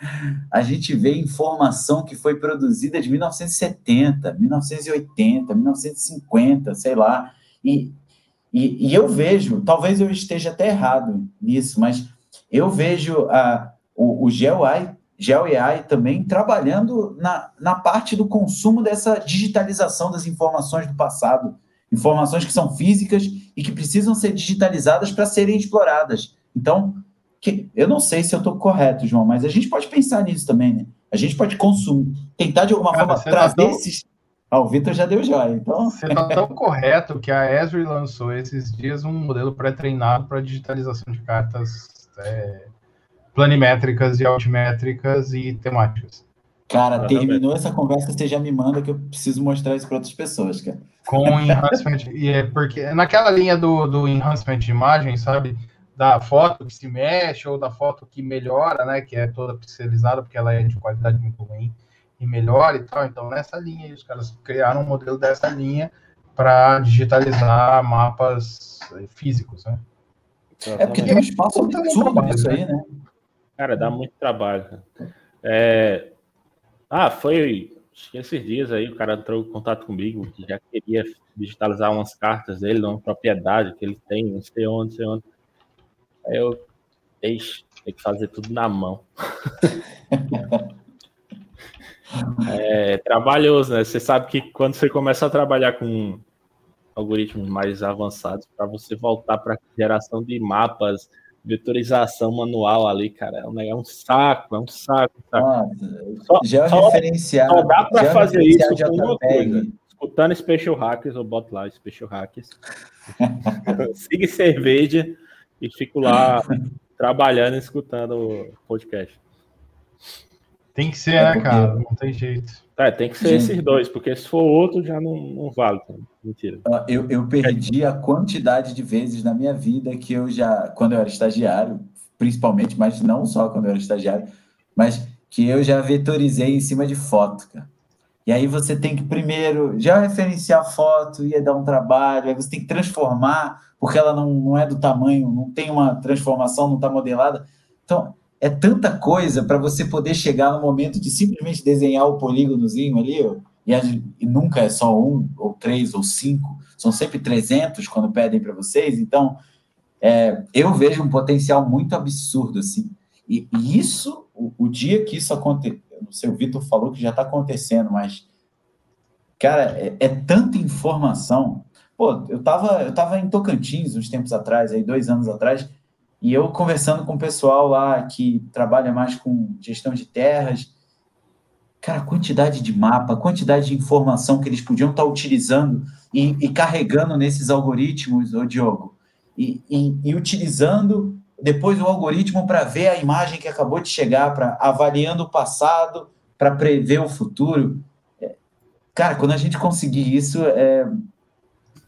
a gente vê informação que foi produzida de 1970, 1980, 1950, sei lá. E, e, e eu vejo, talvez eu esteja até errado nisso, mas eu vejo a, o, o GeoAI também trabalhando na, na parte do consumo dessa digitalização das informações do passado, informações que são físicas e que precisam ser digitalizadas para serem exploradas. Então, que, eu não sei se eu estou correto, João, mas a gente pode pensar nisso também, né? A gente pode consumir, tentar de alguma Cara, forma tá trazer tão... esses. Ah, o Vitor já deu joia, então. Você está tão correto que a Esri lançou esses dias um modelo pré-treinado para digitalização de cartas é, planimétricas e altimétricas e temáticas. Cara, terminou essa conversa, você já me manda que eu preciso mostrar isso para outras pessoas, cara. Com enhancement, e é porque naquela linha do, do enhancement de imagem, sabe? Da foto que se mexe ou da foto que melhora, né? Que é toda pixelizada porque ela é de qualidade muito ruim e melhora e tal. Então, nessa linha, os caras criaram um modelo dessa linha para digitalizar mapas físicos, né? É porque tem um espaço absurdo nisso aí, né? Cara, dá muito trabalho. É... Ah, foi esses dias aí, o cara entrou em contato comigo que já queria digitalizar umas cartas dele, uma propriedade que ele tem, não sei onde, não sei onde. Aí eu, deixa, tem que fazer tudo na mão. é trabalhoso, né? Você sabe que quando você começa a trabalhar com algoritmos mais avançados, para você voltar para geração de mapas, vetorização manual ali, cara, é um, é saco, é um saco. saco. só, já só, referenciar. Só dá para fazer isso com uma coisa. Escutando Special Hackers, eu boto lá Special Hackers. Siga cerveja e fico lá trabalhando e escutando o podcast. Tem que ser, é né, porque... cara? Não tem jeito. É, tem que ser Gente, esses dois, porque se for outro já não, não vale. Mentira. Eu, eu perdi a quantidade de vezes na minha vida que eu já, quando eu era estagiário, principalmente, mas não só quando eu era estagiário, mas que eu já vetorizei em cima de foto, cara. E aí você tem que primeiro já referenciar a foto, ia dar um trabalho, aí você tem que transformar, porque ela não, não é do tamanho, não tem uma transformação, não está modelada. Então, é tanta coisa para você poder chegar no momento de simplesmente desenhar o polígonozinho ali, ó, e, a, e, nunca é só um, ou três, ou cinco, são sempre 300 quando pedem para vocês. Então, é, eu vejo um potencial muito absurdo, assim. E, e isso, o, o, dia que isso acontecer, não sei, o Vitor falou que já está acontecendo, mas, cara, é, é, tanta informação. Pô, eu estava eu tava em Tocantins uns tempos atrás, aí dois anos atrás, e eu conversando com o pessoal lá que trabalha mais com gestão de terras, cara, quantidade de mapa, quantidade de informação que eles podiam estar utilizando e, e carregando nesses algoritmos, ô Diogo, e, e, e utilizando depois o algoritmo para ver a imagem que acabou de chegar, para avaliando o passado, para prever o futuro. É, cara, quando a gente conseguir isso, é,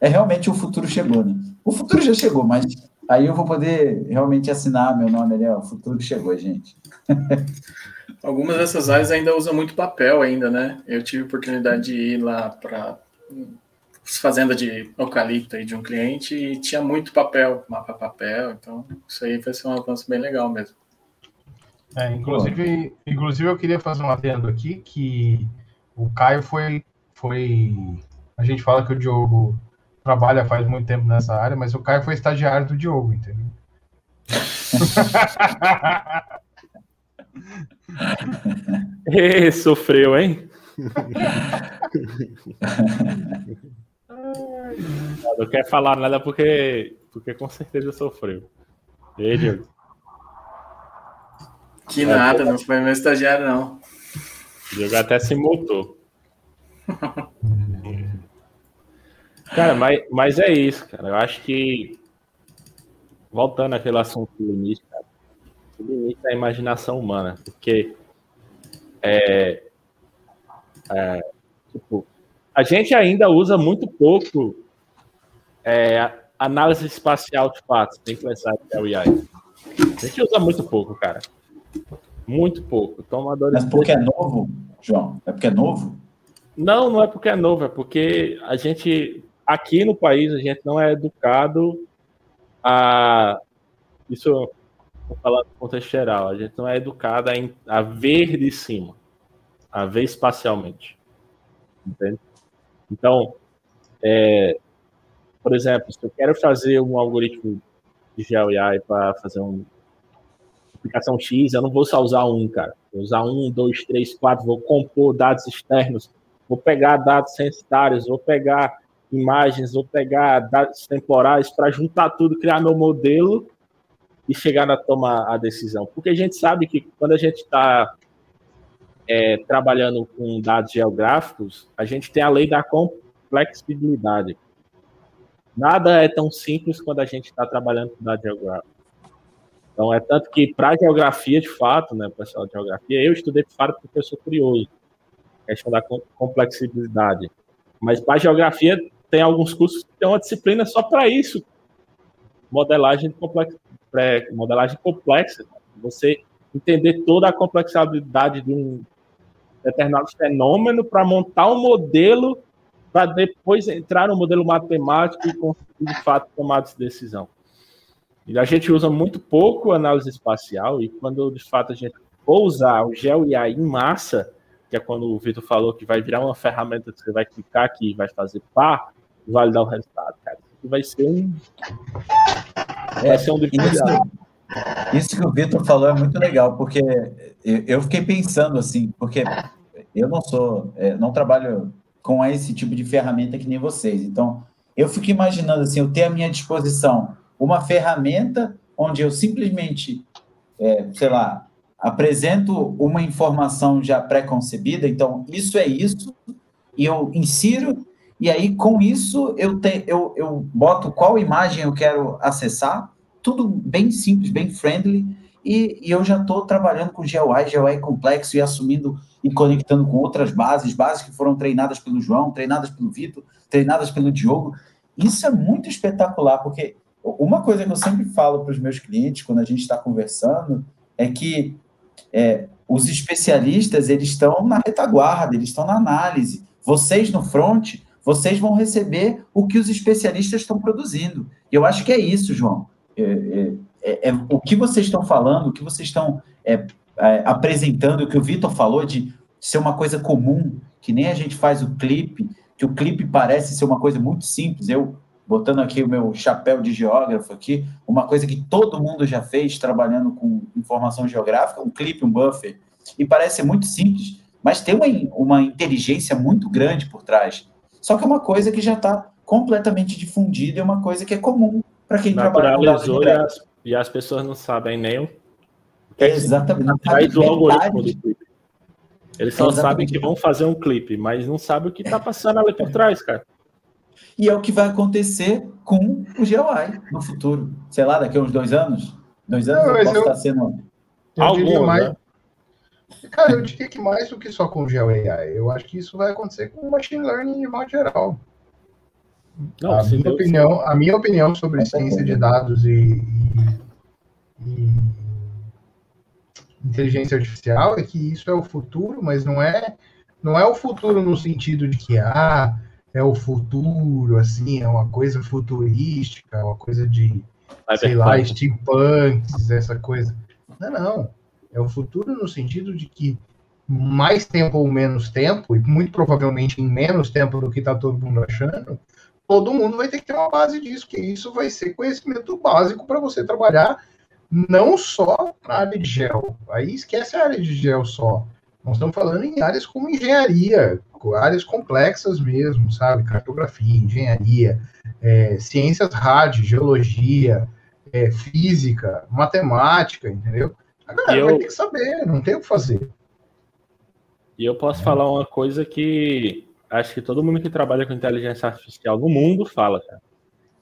é realmente o futuro chegou, né? O futuro já chegou, mas Aí eu vou poder realmente assinar meu nome ali, ó. O futuro chegou, gente. Algumas dessas áreas ainda usam muito papel ainda, né? Eu tive oportunidade de ir lá para fazenda de eucalipto aí de um cliente e tinha muito papel, mapa papel, então isso aí vai ser um avanço bem legal mesmo. É, inclusive, inclusive eu queria fazer um adendo aqui que o Caio foi, foi, a gente fala que o Diogo trabalha faz muito tempo nessa área, mas o Caio foi estagiário do Diogo, entendeu? e, sofreu, hein? não quer falar nada porque, porque com certeza sofreu. E aí, Diogo? Que nada, não foi meu estagiário, não. O Diogo até se multou. Cara, mas, mas é isso, cara. Eu acho que, voltando àquele assunto do limite, cara, o limite é a imaginação humana, porque é, é, tipo, a gente ainda usa muito pouco é, análise espacial de fatos, tem que pensar que é o AI. A gente usa muito pouco, cara. Muito pouco. Tomadores Mas porque é novo, João? É porque é novo? Não, não é porque é novo, é porque a gente aqui no país a gente não é educado a isso vou falar no contexto geral, a gente não é educado a, a ver de cima, a ver espacialmente. Entende? Então, é, por exemplo, se eu quero fazer um algoritmo de GeoAI para fazer um aplicação X, eu não vou só usar um, cara. Vou usar um, dois, três, quatro, vou compor dados externos, vou pegar dados censitários, vou pegar imagens, vou pegar dados temporais para juntar tudo, criar meu modelo e chegar na tomar a decisão. Porque a gente sabe que quando a gente está é, trabalhando com dados geográficos, a gente tem a lei da complexibilidade. Nada é tão simples quando a gente está trabalhando com dados geográficos. Então, é tanto que para geografia, de fato, né, pessoal de geografia, eu estudei de fato porque eu sou curioso, questão da complexibilidade. Mas para geografia, tem alguns cursos que tem uma disciplina só para isso. Modelagem complexa, modelagem complexa. Você entender toda a complexidade de um determinado fenômeno para montar um modelo para depois entrar no modelo matemático e conseguir, de fato, tomar essa decisão. E a gente usa muito pouco análise espacial e quando, de fato, a gente for usar o GeoIA em massa, que é quando o Vitor falou que vai virar uma ferramenta que você vai clicar aqui e vai fazer pá, vai dar o resultado, cara. Vai ser um... É, vai ser um isso, que o Vitor falou é muito legal, porque eu fiquei pensando assim, porque eu não sou, é, não trabalho com esse tipo de ferramenta que nem vocês. Então, eu fico imaginando assim, eu ter à minha disposição uma ferramenta onde eu simplesmente, é, sei lá, apresento uma informação já pré-concebida, então isso é isso, e eu insiro, e aí com isso eu, te, eu, eu boto qual imagem eu quero acessar, tudo bem simples, bem friendly, e, e eu já estou trabalhando com GUI, GUI complexo e assumindo e conectando com outras bases, bases que foram treinadas pelo João, treinadas pelo Vitor, treinadas pelo Diogo. Isso é muito espetacular, porque uma coisa que eu sempre falo para os meus clientes quando a gente está conversando é que é, os especialistas eles estão na retaguarda, eles estão na análise. Vocês no front, vocês vão receber o que os especialistas estão produzindo. E eu acho que é isso, João. É, é, é, é o que vocês estão falando, o que vocês estão é, apresentando, o que o Vitor falou de ser uma coisa comum, que nem a gente faz o clipe, que o clipe parece ser uma coisa muito simples. Eu botando aqui o meu chapéu de geógrafo aqui, uma coisa que todo mundo já fez trabalhando com informação geográfica, um clipe, um buffer, e parece muito simples, mas tem uma, uma inteligência muito grande por trás. Só que é uma coisa que já está completamente difundida, é uma coisa que é comum para quem trabalha com dados e as, e as pessoas não sabem nem o que é Exatamente. Faz o algoritmo do clipe. Eles só Exatamente. sabem que vão fazer um clipe, mas não sabem o que está passando ali por trás, cara. E é o que vai acontecer com o GUI no futuro. Sei lá, daqui a uns dois anos? Dois anos não, eu posso eu, estar sendo. Eu Algum, mais. Né? Cara, eu diria que mais do que só com o GUI. Eu acho que isso vai acontecer com o machine learning de modo geral. Não, a, minha opinião, a minha opinião sobre ciência de dados e, e, e inteligência artificial é que isso é o futuro, mas não é não é o futuro no sentido de que ah, é o futuro, assim, é uma coisa futurística, uma coisa de, sei lá, steampunks, essa coisa. Não, não. É o futuro no sentido de que mais tempo ou menos tempo, e muito provavelmente em menos tempo do que está todo mundo achando, todo mundo vai ter que ter uma base disso, que isso vai ser conhecimento básico para você trabalhar não só na área de gel. Aí esquece a área de gel só. Nós estamos falando em áreas como engenharia, áreas complexas mesmo, sabe? Cartografia, engenharia, é, ciências rádio, geologia, é, física, matemática, entendeu? A galera eu... vai ter que saber, não tem o que fazer. E eu posso é. falar uma coisa que acho que todo mundo que trabalha com inteligência artificial no mundo fala, cara.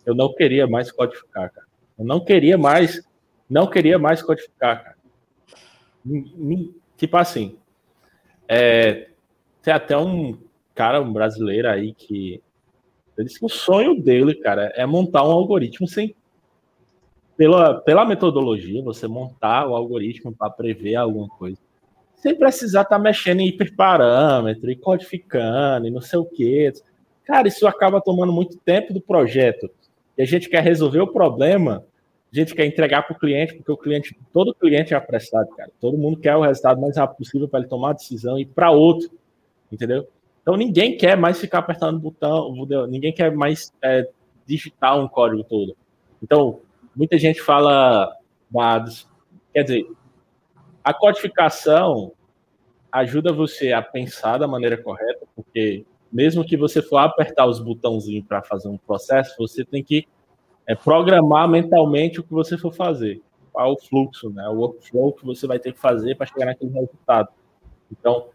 Eu não queria mais codificar, cara. Eu não queria mais não queria mais codificar, cara. Tipo assim, é, tem até um cara, um brasileiro aí que ele disse que o sonho dele, cara, é montar um algoritmo sem pela, pela metodologia, você montar o algoritmo para prever alguma coisa, sem precisar estar tá mexendo em hiperparâmetro e codificando e não sei o que. Cara, isso acaba tomando muito tempo do projeto. E a gente quer resolver o problema a gente quer entregar para o cliente, porque o cliente, todo cliente é apressado, cara. Todo mundo quer o resultado mais rápido possível para ele tomar a decisão e para outro, entendeu? Então ninguém quer mais ficar apertando o botão, ninguém quer mais é, digitar um código todo. Então, muita gente fala dados, quer dizer, a codificação ajuda você a pensar da maneira correta, porque mesmo que você for apertar os botãozinhos para fazer um processo, você tem que é, programar mentalmente o que você for fazer. Qual o fluxo, né? o workflow que você vai ter que fazer para chegar naquele resultado. Então,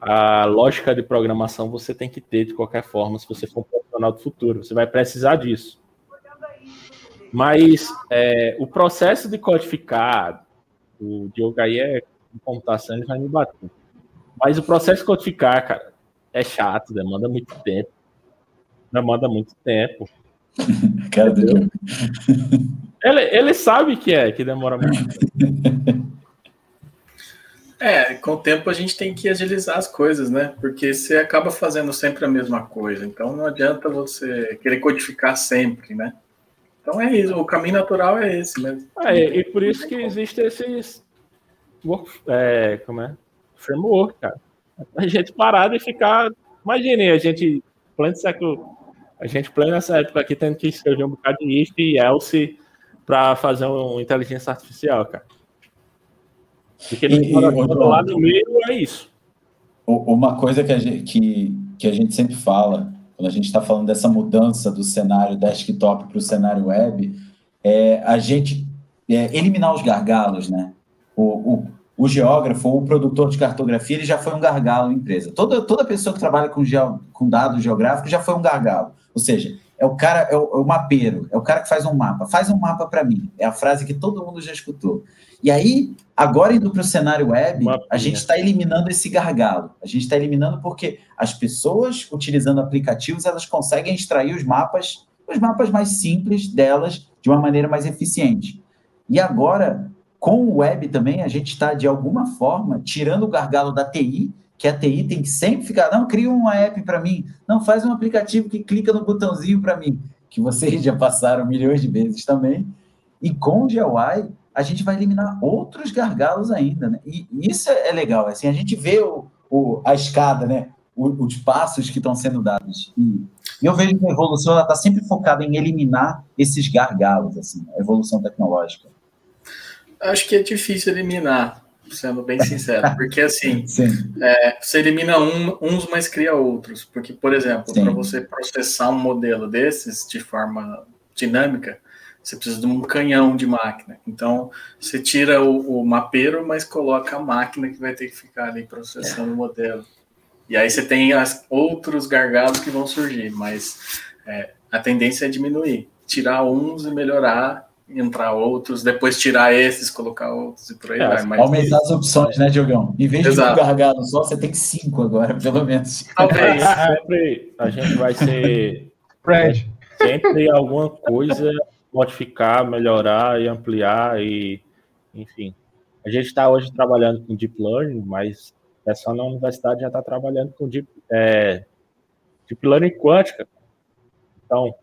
a lógica de programação você tem que ter de qualquer forma, se você for um profissional do futuro. Você vai precisar disso. Mas é, o processo de codificar, o Diogo aí é em computação, ele vai me bater. Mas o processo de codificar, cara, é chato, demanda muito tempo. Demanda muito tempo. cara do ele, ele sabe que é, que demora muito tempo. É, com o tempo a gente tem que agilizar as coisas, né? Porque você acaba fazendo sempre a mesma coisa. Então não adianta você querer codificar sempre, né? Então é isso, o caminho natural é esse mesmo. É, e por isso que existe esses work, é, como é? framework, cara. A gente parado e ficar. Imagine, a gente, pleno século. A gente, pleno nessa época aqui, tendo que escrever um bocado de if e else para fazer uma inteligência artificial, cara. Porque e, e, lá no meio é isso. Uma coisa que a gente, que, que a gente sempre fala, quando a gente está falando dessa mudança do cenário desktop para o cenário web, é a gente é, eliminar os gargalos, né? O, o, o geógrafo ou o produtor de cartografia ele já foi um gargalo na empresa. Toda, toda pessoa que trabalha com, geo, com dados geográficos já foi um gargalo. Ou seja, é o cara, é o, é o mapeiro, é o cara que faz um mapa. Faz um mapa para mim. É a frase que todo mundo já escutou. E aí, agora indo para o cenário web, a gente está eliminando esse gargalo. A gente está eliminando porque as pessoas, utilizando aplicativos, elas conseguem extrair os mapas, os mapas mais simples delas, de uma maneira mais eficiente. E agora, com o web também, a gente está, de alguma forma, tirando o gargalo da TI, que a TI tem que sempre ficar, não, cria uma app para mim, não, faz um aplicativo que clica no botãozinho para mim, que vocês já passaram milhões de vezes também. E com o GUI, a gente vai eliminar outros gargalos ainda, né? E isso é legal, assim, a gente vê o, o a escada, né? O, os passos que estão sendo dados. E eu vejo que a evolução está sempre focada em eliminar esses gargalos, assim, a evolução tecnológica. Acho que é difícil eliminar, sendo bem sincero, porque assim, é, você elimina um, uns, mas cria outros. Porque, por exemplo, para você processar um modelo desses de forma dinâmica, você precisa de um canhão de máquina. Então, você tira o, o mapeiro, mas coloca a máquina que vai ter que ficar ali processando é. o modelo. E aí você tem as, outros gargalos que vão surgir, mas é, a tendência é diminuir. Tirar uns e melhorar, entrar outros, depois tirar esses, colocar outros e por aí é, vai. Mas... Aumentar as opções, né, Diogão? Em vez Exato. de um gargalo só, você tem cinco agora, pelo menos. Talvez. sempre a gente vai ser... Fred. Sempre alguma coisa modificar, melhorar e ampliar e, enfim. A gente está hoje trabalhando com Deep Learning, mas o pessoal na universidade já está trabalhando com Deep, é, Deep Learning quântica. Então,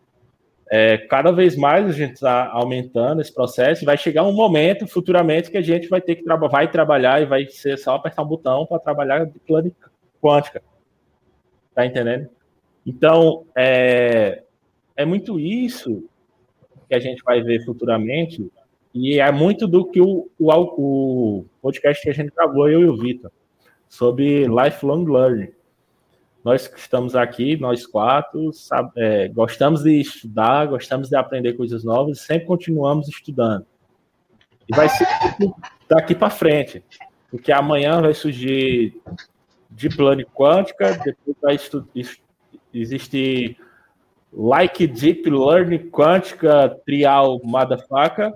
é, cada vez mais a gente está aumentando esse processo e vai chegar um momento futuramente que a gente vai ter que trabalhar, vai trabalhar e vai ser só apertar um botão para trabalhar Deep Learning quântica. Tá entendendo? Então, é, é muito isso que a gente vai ver futuramente, e é muito do que o, o, o podcast que a gente gravou, eu e o Vitor, sobre lifelong learning. Nós que estamos aqui, nós quatro, sabe, é, gostamos de estudar, gostamos de aprender coisas novas, e sempre continuamos estudando. E vai ser daqui para frente, porque amanhã vai surgir deep learning quântica, depois vai existir like Deep Learning Quântica Trial Motherfucker.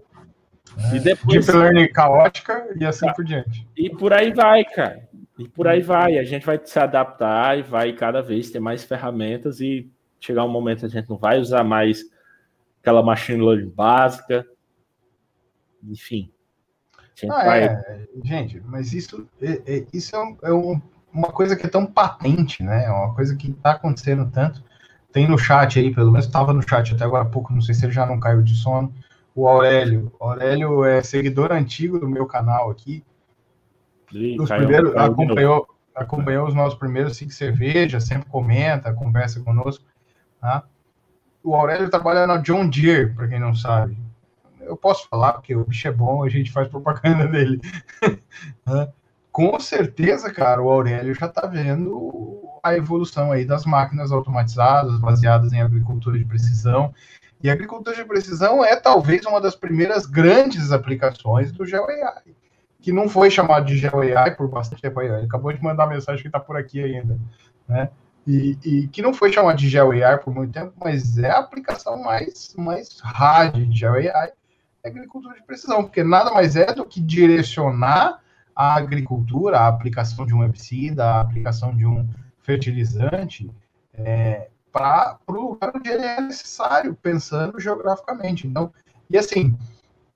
É. E depois, Deep Learning caótica e assim tá. por diante. E por aí vai, cara. E por aí vai. A gente vai se adaptar e vai cada vez ter mais ferramentas e chegar um momento que a gente não vai usar mais aquela machine learning básica. Enfim. Gente, ah, vai... é. gente mas isso, é, é isso é, um, é um, uma coisa que é tão patente, né? É uma coisa que está acontecendo tanto tem no chat aí, pelo menos estava no chat até agora há pouco, não sei se ele já não caiu de sono. O Aurélio. O Aurélio é seguidor antigo do meu canal aqui. Ih, os caiu, primeiros, caiu acompanhou, acompanhou os nossos primeiros cinco cervejas, sempre comenta, conversa conosco. Tá? O Aurélio trabalha na John Deere, para quem não sabe. eu posso falar, porque o bicho é bom, a gente faz propaganda dele. Com certeza, cara, o Aurélio já está vendo a evolução aí das máquinas automatizadas, baseadas em agricultura de precisão. E agricultura de precisão é talvez uma das primeiras grandes aplicações do GeoAI, que não foi chamado de GeoAI por bastante tempo. Ele acabou de mandar mensagem que está por aqui ainda, né? E, e, que não foi chamado de GeoAI por muito tempo, mas é a aplicação mais, mais hard de GeoAI, é agricultura de precisão, porque nada mais é do que direcionar a agricultura, a aplicação de um herbicida, a aplicação de um fertilizante, é, para o lugar onde ele é necessário, pensando geograficamente. Então, e assim,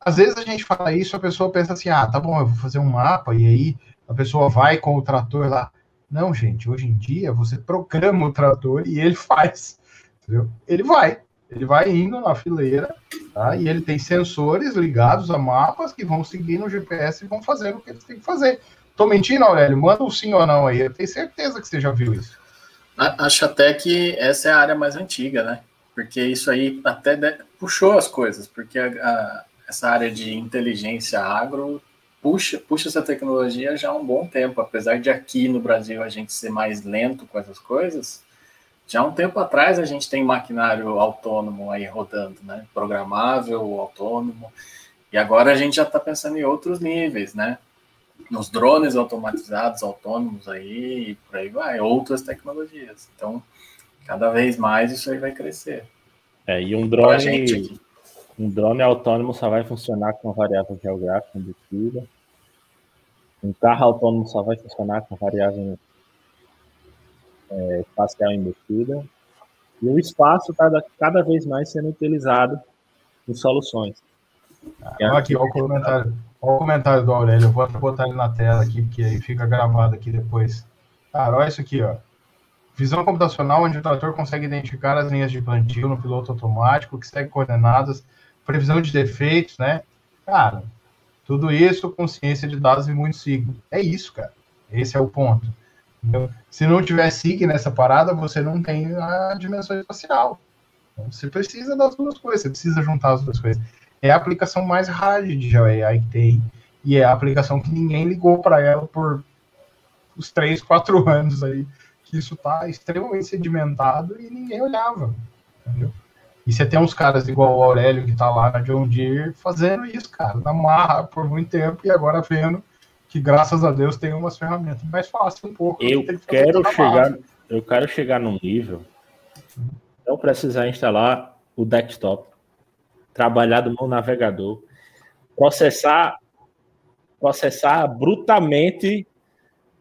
às vezes a gente fala isso, a pessoa pensa assim, ah, tá bom, eu vou fazer um mapa, e aí a pessoa vai com o trator lá. Não, gente, hoje em dia você programa o trator e ele faz. Entendeu? Ele vai. Ele vai indo na fileira, tá? E ele tem sensores ligados a mapas que vão seguir no GPS e vão fazer o que eles têm que fazer. Tô mentindo, Aurélio? Manda um sim ou não aí. Eu tenho certeza que você já viu isso. Acho até que essa é a área mais antiga, né? Porque isso aí até puxou as coisas, porque a, a, essa área de inteligência agro puxa, puxa essa tecnologia já há um bom tempo, apesar de aqui no Brasil a gente ser mais lento com essas coisas, já há um tempo atrás a gente tem maquinário autônomo aí rodando, né? Programável, autônomo, e agora a gente já está pensando em outros níveis, né? Nos drones automatizados, autônomos aí, por aí vai, outras tecnologias. Então, cada vez mais isso aí vai crescer. É, e um drone um drone autônomo só vai funcionar com variável geográfica embutida. Um carro autônomo só vai funcionar com variável é, espacial embutida. E o espaço está cada vez mais sendo utilizado em soluções. Ah, aqui, olha o comentário. Olha o comentário do Aurélio. Eu vou botar ele na tela aqui, porque aí fica gravado aqui depois. Cara, olha isso aqui, ó. Visão computacional, onde o trator consegue identificar as linhas de plantio no piloto automático, que segue coordenadas previsão de defeitos, né? Cara, tudo isso com ciência de dados e muito SIG. É isso, cara. Esse é o ponto. Entendeu? Se não tiver SIG nessa parada, você não tem a dimensão espacial. Então, você precisa das duas coisas, você precisa juntar as duas coisas. É a aplicação mais hard de GeoAI que tem, e é a aplicação que ninguém ligou para ela por os três, quatro anos aí, que isso está extremamente sedimentado e ninguém olhava. Entendeu? E você tem uns caras igual o Aurélio que tá lá na John Deere fazendo isso, cara, na marra por muito tempo e agora vendo que graças a Deus tem umas ferramentas mais fáceis um pouco. Eu que quero chegar, eu quero chegar num nível não precisar instalar o desktop, trabalhar do meu navegador, processar processar brutalmente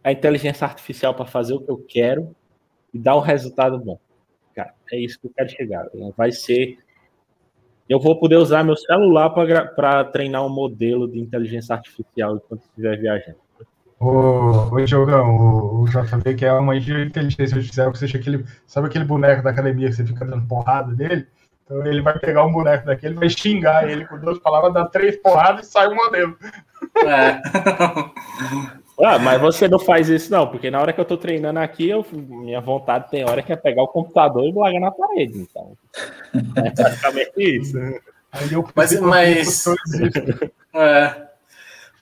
a inteligência artificial para fazer o que eu quero e dar um resultado bom cara. É isso que eu quero chegar. Vai ser. Eu vou poder usar meu celular para treinar um modelo de inteligência artificial enquanto estiver viajando. Ô, ô Diogão, o, o JV, que é uma de inteligência artificial, que você acha aquele. Sabe aquele boneco da academia que você fica dando porrada dele? Então ele vai pegar um boneco daquele, vai xingar ele com duas palavras, dar três porradas e sai o modelo. É. Ah, mas você não faz isso, não, porque na hora que eu tô treinando aqui, eu, minha vontade tem hora que é pegar o computador e largar na parede. Então, é praticamente isso. Aí eu mas, mas, é,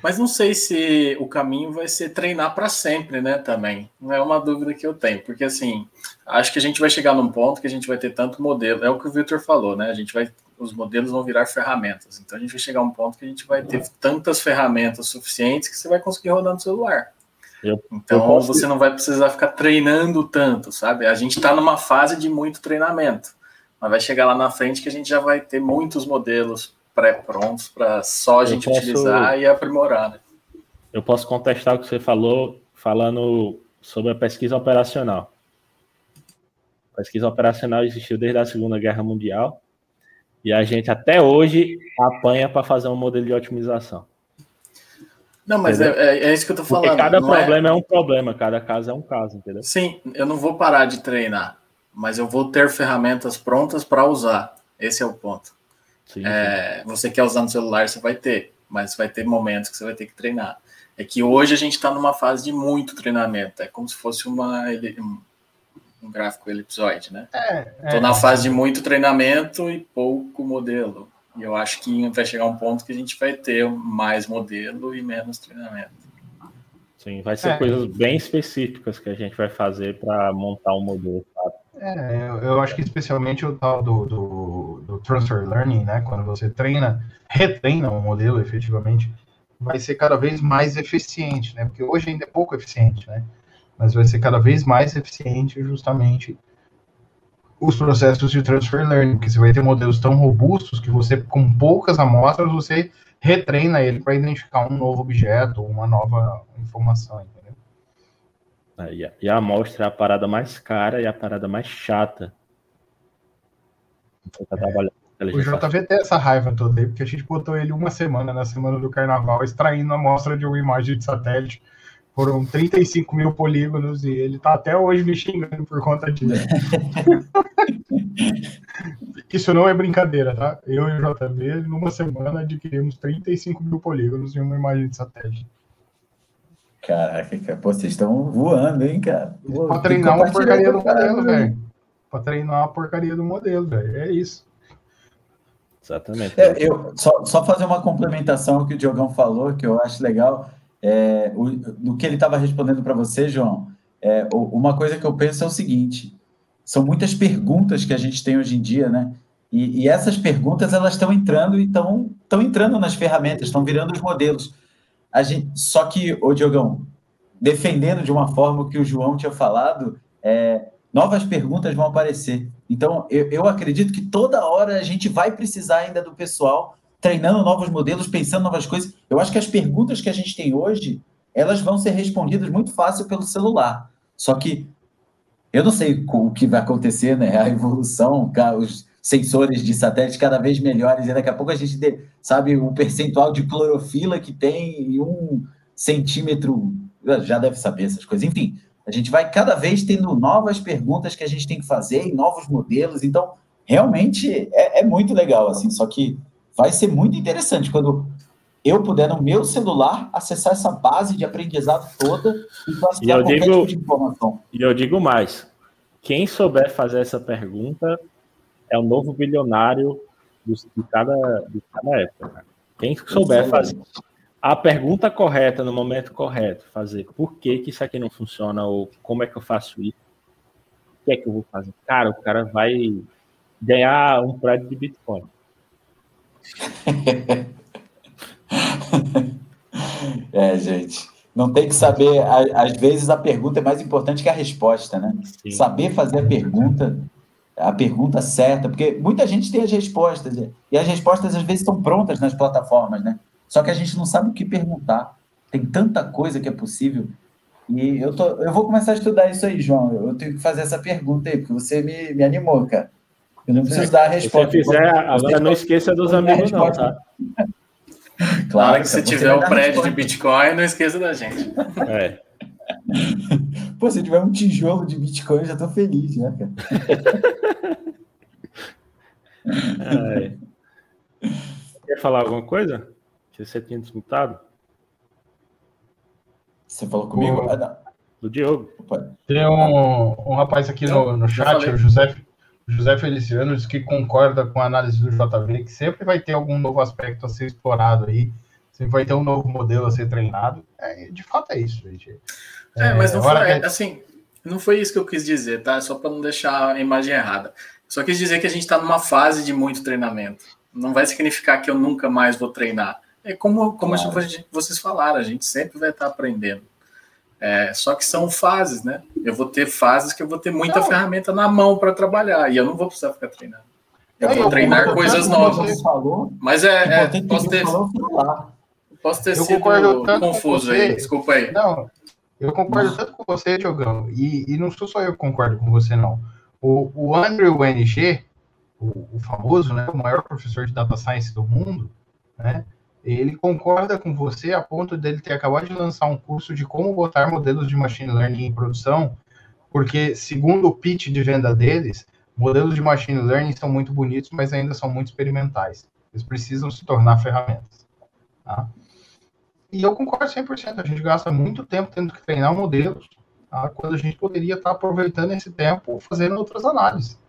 mas não sei se o caminho vai ser treinar para sempre, né? Também. Não é uma dúvida que eu tenho, porque assim, acho que a gente vai chegar num ponto que a gente vai ter tanto modelo. É o que o Victor falou, né? A gente vai os modelos vão virar ferramentas. Então a gente vai chegar a um ponto que a gente vai ter tantas ferramentas suficientes que você vai conseguir rodar no celular. Eu, então eu posso... você não vai precisar ficar treinando tanto, sabe? A gente está numa fase de muito treinamento, mas vai chegar lá na frente que a gente já vai ter muitos modelos pré-prontos para só a gente posso... utilizar e aprimorar. Né? Eu posso contestar o que você falou, falando sobre a pesquisa operacional. A pesquisa operacional existiu desde a Segunda Guerra Mundial e a gente até hoje apanha para fazer um modelo de otimização. Não, mas é, é, é, isso que eu tô falando. Porque cada é- problema é... é... um problema, cada caso é um caso, entendeu? Sim, eu não vou parar de treinar, mas eu vou ter ferramentas prontas para usar. Esse é o ponto. Sim, é, sim. Você quer usar no celular, você vai ter, mas vai ter momentos que você vai ter que treinar. É que hoje a gente está numa fase de muito treinamento, é como se fosse uma, um gráfico elipsoide, né? É, Estou é, na fase de muito treinamento e pouco modelo. E eu acho que vai chegar um ponto que a gente vai ter mais modelo e menos treinamento. Sim, vai ser é. coisas bem específicas que a gente vai fazer para montar um modelo. Sabe? É, eu acho que especialmente o tal do, do, do, transfer learning, né? Quando você treina, retreina um modelo efetivamente, vai ser cada vez mais eficiente, né? Porque hoje ainda é pouco eficiente, né? Mas vai ser cada vez mais eficiente justamente os processos de transfer learning, porque você vai ter modelos tão robustos que você, com poucas amostras, você retreina ele para identificar um novo objeto, uma nova informação, entendeu? É, e a amostra é a parada mais cara e a parada mais chata. Tá é. O JV tem essa raiva toda aí, porque a gente botou ele uma semana, na semana do carnaval, extraindo a amostra de uma imagem de satélite foram 35 mil polígonos e ele tá até hoje me xingando por conta disso. Isso não é brincadeira, tá? Eu e o JB, numa semana, adquirimos 35 mil polígonos em uma imagem de satélite. Caraca, pô, vocês estão voando, hein, cara? Pô, pra treinar uma porcaria do modelo, velho. Pra treinar uma porcaria do modelo, velho. É isso. Exatamente. É, eu, só, só fazer uma complementação ao que o Diogão falou, que eu acho legal. É, o, do que ele estava respondendo para você, João, é, uma coisa que eu penso é o seguinte: são muitas perguntas que a gente tem hoje em dia, né? E, e essas perguntas elas estão entrando e estão entrando nas ferramentas, estão virando os modelos. A gente, só que, o Diogão, defendendo de uma forma que o João tinha falado, é, novas perguntas vão aparecer. Então, eu, eu acredito que toda hora a gente vai precisar ainda do pessoal treinando novos modelos, pensando novas coisas. Eu acho que as perguntas que a gente tem hoje, elas vão ser respondidas muito fácil pelo celular. Só que eu não sei o que vai acontecer, né? A evolução, os sensores de satélite cada vez melhores, e daqui a pouco a gente sabe o percentual de clorofila que tem em um centímetro, já deve saber essas coisas. Enfim, a gente vai cada vez tendo novas perguntas que a gente tem que fazer e novos modelos. Então, realmente é, é muito legal, assim. Só que vai ser muito interessante quando eu puder no meu celular acessar essa base de aprendizado toda e classificar qualquer digo, tipo de informação. E eu digo mais, quem souber fazer essa pergunta é o novo bilionário de cada, de cada época. Quem souber fazer a pergunta correta no momento correto, fazer por que, que isso aqui não funciona ou como é que eu faço isso, o que é que eu vou fazer? Cara, o cara vai ganhar um prédio de Bitcoin. é, gente. Não tem que saber. Às vezes a pergunta é mais importante que a resposta, né? Sim. Saber fazer a pergunta, a pergunta certa, porque muita gente tem as respostas, e as respostas às vezes estão prontas nas plataformas, né? Só que a gente não sabe o que perguntar. Tem tanta coisa que é possível. E eu, tô, eu vou começar a estudar isso aí, João. Eu tenho que fazer essa pergunta aí, porque você me, me animou, cara. Eu não preciso dar a resposta. Se fizer, agora não esqueça dos amigos, não, tá? Claro que se tiver o um prédio de Bitcoin, não esqueça da gente. É. Pô, se tiver um tijolo de Bitcoin, eu já tô feliz, né, cara? É. Quer falar alguma coisa? Que você tinha desmutado? Você falou comigo? O... Ah, Do Diogo. Tem um, um rapaz aqui no, no chat, o José, José Feliciano diz que concorda com a análise do JV, que sempre vai ter algum novo aspecto a ser explorado aí, sempre vai ter um novo modelo a ser treinado. É, de fato é isso, gente. É, é mas não foi, que... assim, não foi isso que eu quis dizer, tá? Só para não deixar a imagem errada. Só quis dizer que a gente está numa fase de muito treinamento. Não vai significar que eu nunca mais vou treinar. É como, como claro. vocês falaram, a gente sempre vai estar aprendendo. É, só que são fases, né? Eu vou ter fases que eu vou ter muita não. ferramenta na mão para trabalhar e eu não vou precisar ficar treinando. Eu vou treinar coisas novas. Falou, Mas é, é posso ter, posso ter sido confuso aí, desculpa aí. Não, eu concordo tanto com você, Diogão, e, e não sou só eu que concordo com você, não. O, o Andrew NG, o, o famoso, né, o maior professor de data science do mundo, né, ele concorda com você a ponto dele ter acabado de lançar um curso de como botar modelos de machine learning em produção, porque, segundo o pitch de venda deles, modelos de machine learning são muito bonitos, mas ainda são muito experimentais. Eles precisam se tornar ferramentas. Tá? E eu concordo 100%. A gente gasta muito tempo tendo que treinar modelos, tá? quando a gente poderia estar aproveitando esse tempo fazendo outras análises.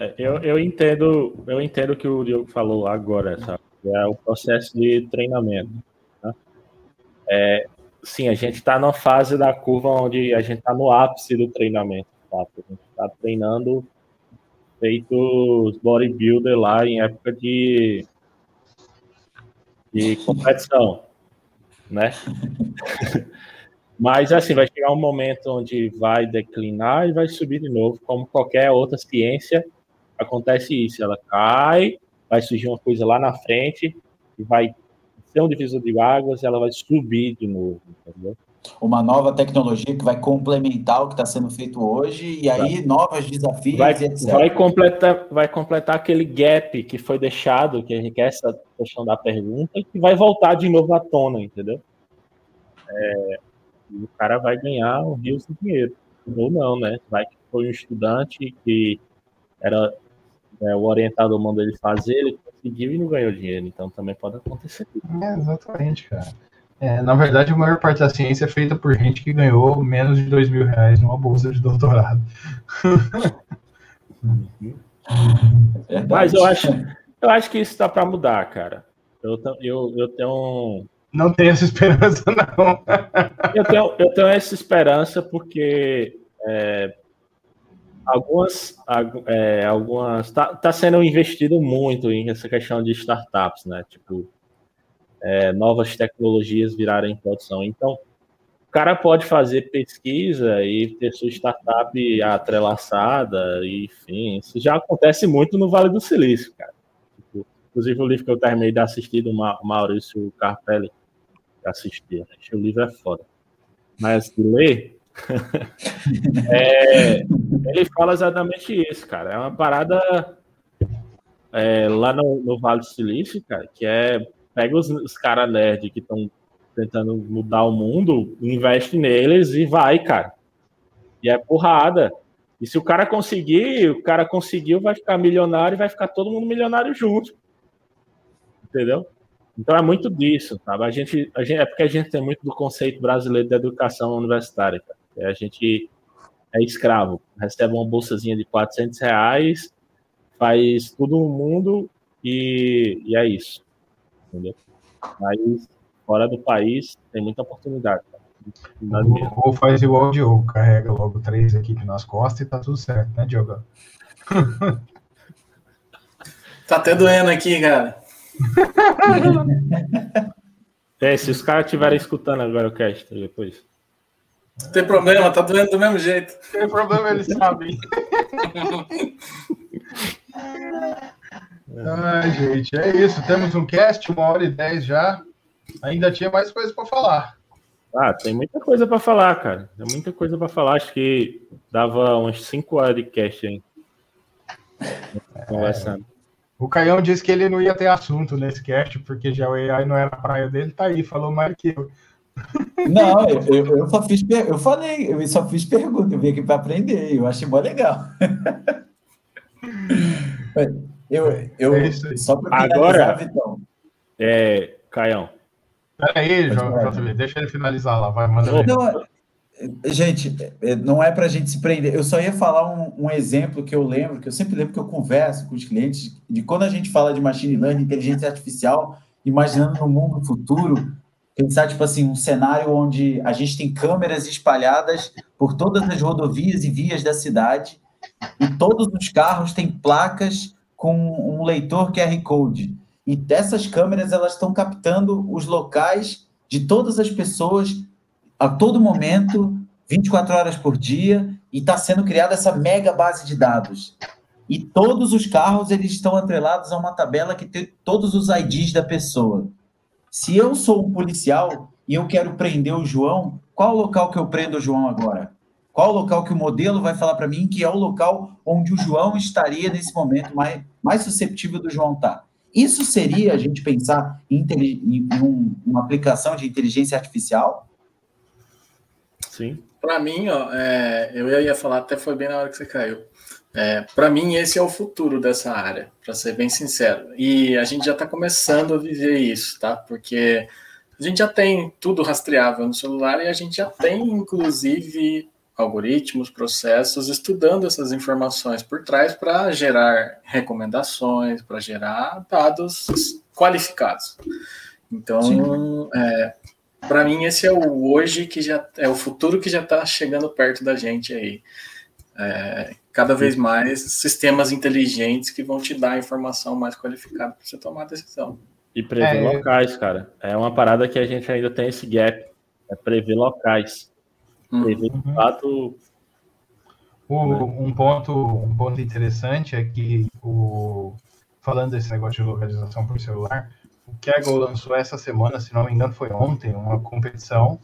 É, eu, eu entendo, eu entendo o que o Diogo falou agora, sabe? É o processo de treinamento. Né? É, sim, a gente está na fase da curva onde a gente está no ápice do treinamento. Tá? A gente está treinando feito bodybuilder lá em época de, de competição, né? Mas assim, vai chegar um momento onde vai declinar e vai subir de novo, como qualquer outra ciência, acontece isso, ela cai, vai surgir uma coisa lá na frente e vai ser um divisor de águas, e ela vai subir de novo, entendeu? uma nova tecnologia que vai complementar o que está sendo feito hoje, e aí vai. novos desafios, vai, Vai completar, vai completar aquele gap que foi deixado, que a gente quer essa questão da pergunta, e que vai voltar de novo à tona, entendeu? É, o cara vai ganhar um rio de dinheiro. Ou não, né? Vai que foi um estudante que era é, o orientador mandou ele fazer, ele conseguiu e não ganhou dinheiro. Então também pode acontecer. É, exatamente, cara. É, na verdade, a maior parte da ciência é feita por gente que ganhou menos de dois mil reais numa bolsa de doutorado. É Mas eu acho, eu acho que isso está para mudar, cara. Eu, eu, eu tenho. Não tenho essa esperança, não. eu, tenho, eu tenho essa esperança porque é, algumas. É, algumas tá, tá sendo investido muito em essa questão de startups, né? Tipo, é, novas tecnologias virarem produção. Então, o cara pode fazer pesquisa e ter sua startup atrelaçada, enfim, isso já acontece muito no Vale do Silício, cara. Tipo, inclusive, o livro que eu terminei de assistir do Maurício Carpelli, que assisti, o livro é foda. Mas de ler, é, ele fala exatamente isso, cara. É uma parada é, lá no, no Vale do Silício, cara, que é pega os, os caras nerd que estão tentando mudar o mundo, investe neles e vai, cara. E é porrada. E se o cara conseguir, o cara conseguiu, vai ficar milionário e vai ficar todo mundo milionário junto. Entendeu? Então é muito disso, sabe? A gente, a gente, é porque a gente tem muito do conceito brasileiro da educação universitária. Cara. A gente é escravo, recebe uma bolsazinha de 400 reais, faz tudo no mundo e, e é isso entendeu? Mas fora do país tem muita oportunidade. Ou faz igual o Diogo, carrega logo três equipes nas costas e tá tudo certo, né, Diogo? tá até doendo aqui, cara. é, se os caras estiverem escutando agora o cast depois. Não tem problema, tá doendo do mesmo jeito. Tem problema, eles sabem. Ai, gente, é isso. Temos um cast, uma hora e dez já. Ainda tinha mais coisa para falar. Ah, tem muita coisa para falar, cara. Tem muita coisa para falar. Acho que dava umas 5 horas de cast aí. Conversando. É. O Caião disse que ele não ia ter assunto nesse cast, porque já o AI não era a praia dele, tá aí, falou mais que eu. Não, eu, eu, eu só fiz, eu falei, eu só fiz pergunta, eu vim aqui para aprender, eu achei mó legal. Eu, eu é só para Agora, Vitão. É, Caião. Peraí, JV, deixa ele finalizar lá, vai, manda não, Gente, é, não é para a gente se prender. Eu só ia falar um, um, exemplo que eu lembro, que eu sempre lembro que eu converso com os clientes, de quando a gente fala de machine learning, inteligência artificial, imaginando no mundo futuro, pensar, tipo assim, um cenário onde a gente tem câmeras espalhadas por todas as rodovias e vias da cidade, e todos os carros têm placas com um leitor QR Code. E dessas câmeras elas estão captando os locais de todas as pessoas a todo momento, 24 horas por dia, e está sendo criada essa mega base de dados. E todos os carros eles estão atrelados a uma tabela que tem todos os IDs da pessoa. Se eu sou um policial e eu quero prender o João, qual o local que eu prendo o João agora? Qual o local que o modelo vai falar para mim que é o local onde o João estaria nesse momento mais, mais susceptível do João estar? Tá? Isso seria a gente pensar em, em um, uma aplicação de inteligência artificial? Sim. Para mim, ó, é, eu ia falar, até foi bem na hora que você caiu. É, para mim, esse é o futuro dessa área, para ser bem sincero. E a gente já está começando a viver isso, tá? Porque a gente já tem tudo rastreável no celular e a gente já tem, inclusive, algoritmos, processos, estudando essas informações por trás para gerar recomendações, para gerar dados qualificados. Então, é, para mim, esse é o hoje que já é o futuro que já está chegando perto da gente aí. É, cada vez mais sistemas inteligentes que vão te dar informação mais qualificada para você tomar a decisão. E prever é, locais, cara. É uma parada que a gente ainda tem esse gap. É prever locais. Uhum. Prever de fato. O, né? um, ponto, um ponto interessante é que, o, falando desse negócio de localização por celular, o Kaggle lançou essa semana, se não me engano, foi ontem, uma competição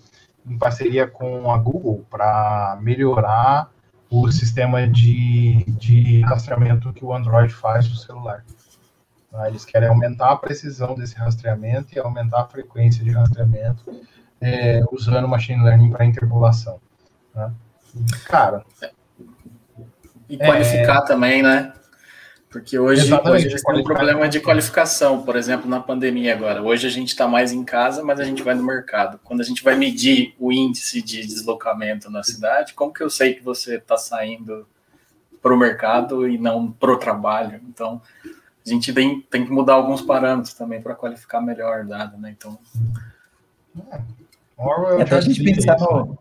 em parceria com a Google para melhorar o sistema de, de rastreamento que o Android faz no celular. Tá? Eles querem aumentar a precisão desse rastreamento e aumentar a frequência de rastreamento é, usando machine learning para interpolação. Tá? Cara. E qualificar é, também, né? Porque hoje, hoje eles têm um problema de qualificação, por exemplo, na pandemia agora. Hoje a gente está mais em casa, mas a gente vai no mercado. Quando a gente vai medir o índice de deslocamento na cidade, como que eu sei que você está saindo para o mercado e não para o trabalho? Então, a gente tem, tem que mudar alguns parâmetros também para qualificar melhor o dado, né? Então. É, até a gente pensar no,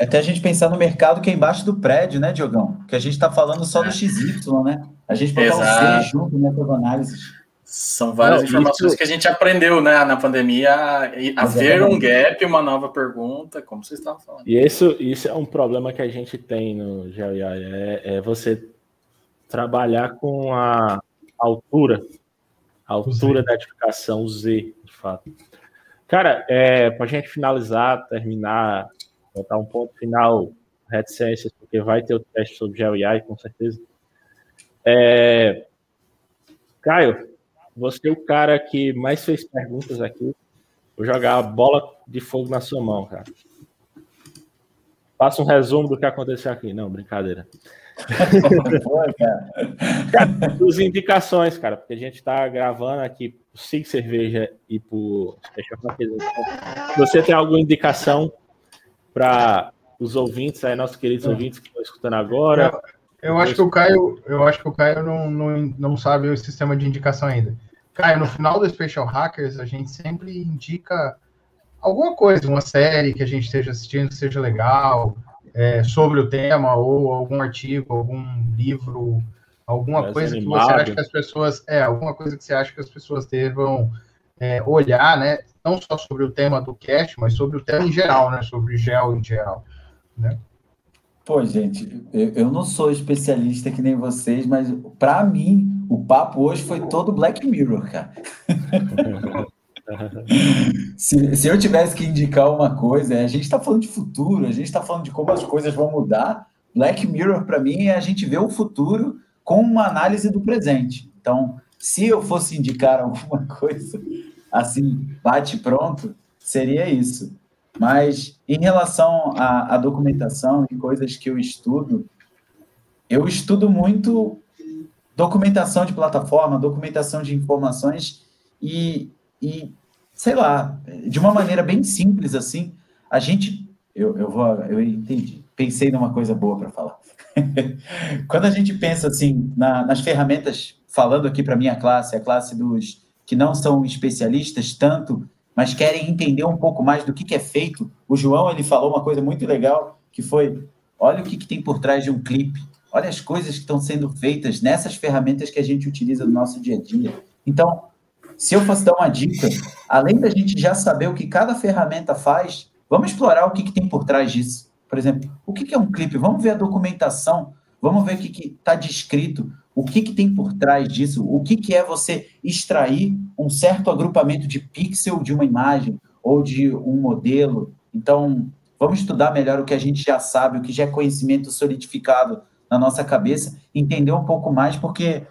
até a gente pensar no mercado que é embaixo do prédio, né, Diogão? Que a gente está falando só do é. XY, né? A gente botar Exato. o C junto nessas análises. São várias Não, informações isso... que a gente aprendeu né, na pandemia a, ver um gap, uma nova pergunta, como vocês estavam falando. E isso, isso é um problema que a gente tem no GeoEI, é, é você trabalhar com a altura, a altura da edificação, o Z, de fato. Cara, é, para a gente finalizar, terminar, botar um ponto final, reticências, porque vai ter o teste sobre GeoEI, com certeza. É... Caio, você é o cara que mais fez perguntas aqui. Vou jogar a bola de fogo na sua mão, cara. Faça um resumo do que aconteceu aqui. Não, brincadeira. As indicações, cara, porque a gente está gravando aqui o Sig Cerveja e por Você tem alguma indicação para os ouvintes, aí, nossos queridos ouvintes que estão escutando agora? Eu acho que o Caio, eu acho que o Caio não, não, não sabe o sistema de indicação ainda. Caio, no final do Special Hackers, a gente sempre indica alguma coisa, uma série que a gente esteja assistindo que seja legal, é, sobre o tema, ou algum artigo, algum livro, alguma coisa animado. que você acha que as pessoas. É, alguma coisa que você acha que as pessoas devam é, olhar, né? Não só sobre o tema do cast, mas sobre o tema em geral, né? Sobre gel em geral. Né? Pô, gente, eu, não sou especialista que nem vocês, mas para mim, o papo hoje foi todo Black Mirror, cara. se, se eu tivesse que indicar uma coisa, a gente está falando de futuro, a gente está falando de como as coisas vão mudar. Black Mirror, para mim, é a gente ver o futuro com uma análise do presente. Então, se eu fosse indicar alguma coisa assim, bate pronto, seria isso. Mas em relação à, à documentação e coisas que eu estudo, eu estudo muito documentação de plataforma, documentação de informações e, e, sei lá, de uma maneira bem simples assim, a gente, eu, eu vou, eu entendi, pensei numa coisa boa para falar. Quando a gente pensa assim na, nas ferramentas, falando aqui para minha classe, a classe dos que não são especialistas tanto mas querem entender um pouco mais do que, que é feito. O João ele falou uma coisa muito legal, que foi, olha o que, que tem por trás de um clipe, olha as coisas que estão sendo feitas nessas ferramentas que a gente utiliza no nosso dia a dia. Então, se eu fosse dar uma dica, além da gente já saber o que cada ferramenta faz, vamos explorar o que, que tem por trás disso. Por exemplo, o que, que é um clipe? Vamos ver a documentação, vamos ver o que está descrito, o que, que tem por trás disso? O que, que é você extrair um certo agrupamento de pixel de uma imagem ou de um modelo? Então, vamos estudar melhor o que a gente já sabe, o que já é conhecimento solidificado na nossa cabeça, entender um pouco mais, porque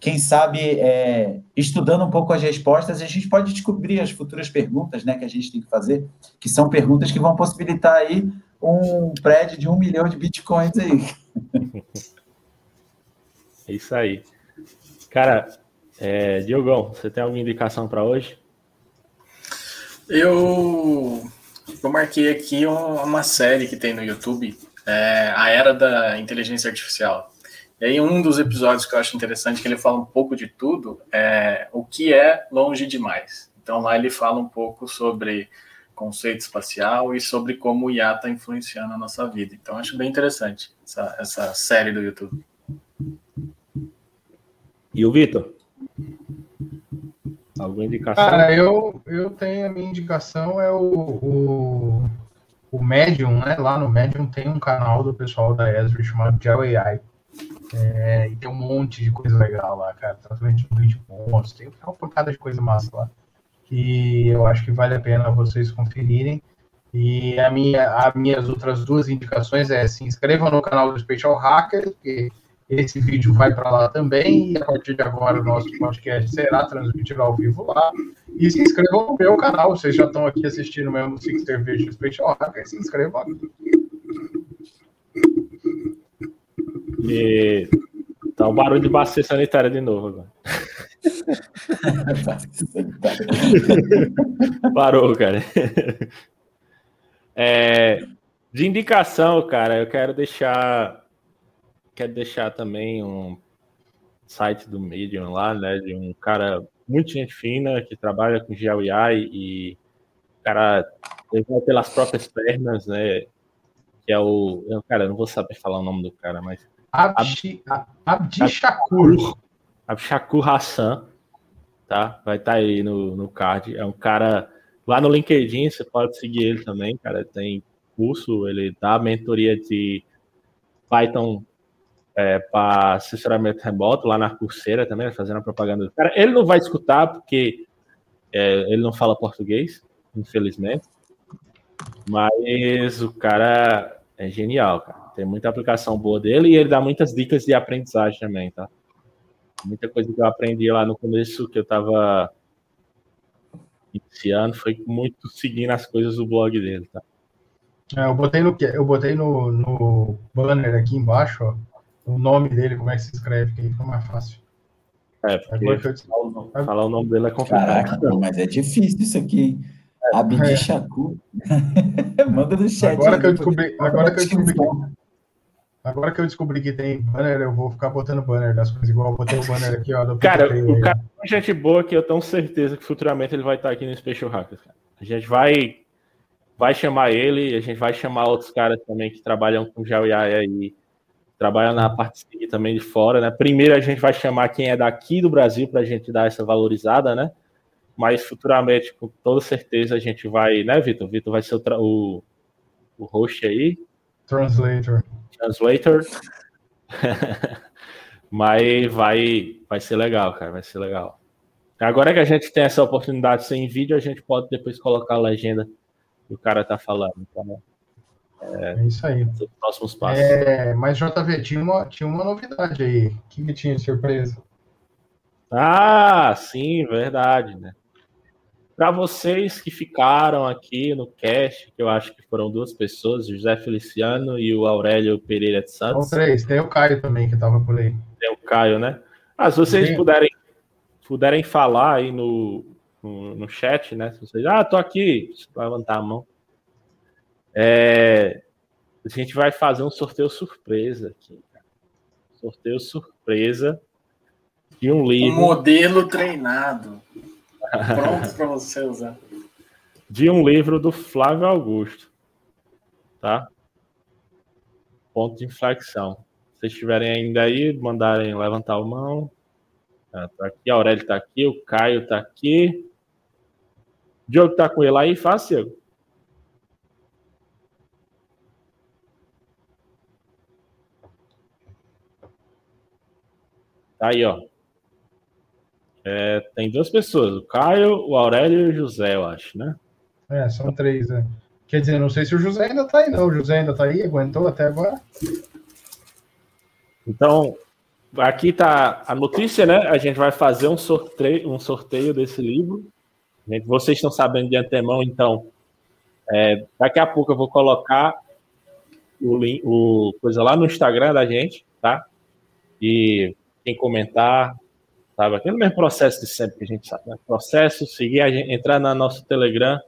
quem sabe é, estudando um pouco as respostas, a gente pode descobrir as futuras perguntas né, que a gente tem que fazer, que são perguntas que vão possibilitar aí um prédio de um milhão de bitcoins aí. É isso aí. Cara, é, Diogão, você tem alguma indicação para hoje? Eu, eu marquei aqui uma série que tem no YouTube é, a era da inteligência artificial. E aí um dos episódios que eu acho interessante que ele fala um pouco de tudo é o que é longe demais. Então lá ele fala um pouco sobre conceito espacial e sobre como o IA está influenciando a nossa vida. Então acho bem interessante essa, essa série do YouTube. E o Vitor? Alguma indicação? Cara, eu, eu tenho a minha indicação é o, o, o Medium, né? Lá no Medium tem um canal do pessoal da Esri chamado Gel AI. É, e tem um monte de coisa legal lá, cara. Tratamento de vídeo bons, tem uma porcada de coisa massa lá. Que eu acho que vale a pena vocês conferirem. E a minha, as minhas outras duas indicações é se inscrevam no canal do Special Hacker, que esse vídeo vai para lá também, e a partir de agora o nosso podcast será transmitido ao vivo lá. E se inscrevam no meu canal, vocês já estão aqui assistindo mesmo o Six Cerveja Special Hacker, se inscrevam aqui. E tá o um barulho de bacia sanitária de novo agora. Parou, cara. É, de indicação, cara, eu quero deixar quero deixar também um site do Medium lá, né, de um cara muito gente fina que trabalha com GeoEI e o cara levou pelas próprias pernas, né, que é o, eu, cara, eu não vou saber falar o nome do cara, mas Abdi, Abdi Shakur. Abdi Shakur Hassan, tá? Vai estar tá aí no, no card. É um cara lá no LinkedIn, você pode seguir ele também, cara. Tem curso, ele dá mentoria de Python é, para assessoramento remoto lá na Coursera também, fazendo a propaganda cara. Ele não vai escutar porque é, ele não fala português, infelizmente. Mas o cara é genial, cara. Tem muita aplicação boa dele e ele dá muitas dicas de aprendizagem também, tá? Muita coisa que eu aprendi lá no começo que eu tava iniciando foi muito seguindo as coisas do blog dele, tá? É, eu botei no eu botei no, no banner aqui embaixo, ó, o nome dele, como é que se escreve, que aí fica mais fácil. É, porque eu... falar o nome dele é complicado. Caraca, mas é difícil isso aqui, hein? É. Abdi Shakur. Manda no chat. Agora que eu descobri, agora que eu descobri que, agora que eu descobri que tem banner, eu vou ficar botando banner das coisas igual eu botei o banner aqui, ó. cara, o cara é gente boa que eu tenho certeza que futuramente ele vai estar aqui no Special Hackers. Cara. A gente vai vai chamar ele, a gente vai chamar outros caras também que trabalham com GeoEI aí trabalha na parte também de fora, né? Primeiro a gente vai chamar quem é daqui do Brasil para a gente dar essa valorizada, né? Mas futuramente, com toda certeza, a gente vai, né, Vitor? Vitor vai ser o, o, o host aí. Translator. Translator. Mas vai, vai ser legal, cara, vai ser legal. Agora que a gente tem essa oportunidade sem vídeo, a gente pode depois colocar a legenda que o cara tá falando. Então, é, é isso aí. Os próximos passos. É, mas JV, tinha uma, tinha uma novidade aí. O que, tinha de surpresa? Ah, sim, verdade, né? Para vocês que ficaram aqui no cast, que eu acho que foram duas pessoas, José Feliciano e o Aurélio Pereira de Santos. São três, tem o Caio também que estava por aí. Tem o Caio, né? Ah, se vocês puderem, puderem falar aí no, no, no, chat, né? Se vocês, ah, tô aqui, levantar a mão. É, a gente vai fazer um sorteio surpresa aqui. Sorteio surpresa de um livro. Um modelo treinado. Pronto para você usar. De um livro do Flávio Augusto. Tá? Ponto de inflexão. Se vocês estiverem ainda aí, mandarem levantar a mão. Tá, tá aqui, a Aurélio tá aqui, o Caio tá aqui. O Diogo tá com ele aí, fácil. Tá aí, ó. É, tem duas pessoas, o Caio, o Aurélio e o José, eu acho, né? É, são três, né? Quer dizer, não sei se o José ainda tá aí, não. O José ainda tá aí, aguentou até agora. Então, aqui tá a notícia, né? A gente vai fazer um sorteio, um sorteio desse livro. Vocês estão sabendo de antemão, então. É, daqui a pouco eu vou colocar o, link, o coisa lá no Instagram da gente, tá? E quem comentar, sabe? Aquele mesmo processo de sempre que a gente sabe, né? Processo, seguir, gente, entrar na nosso Telegram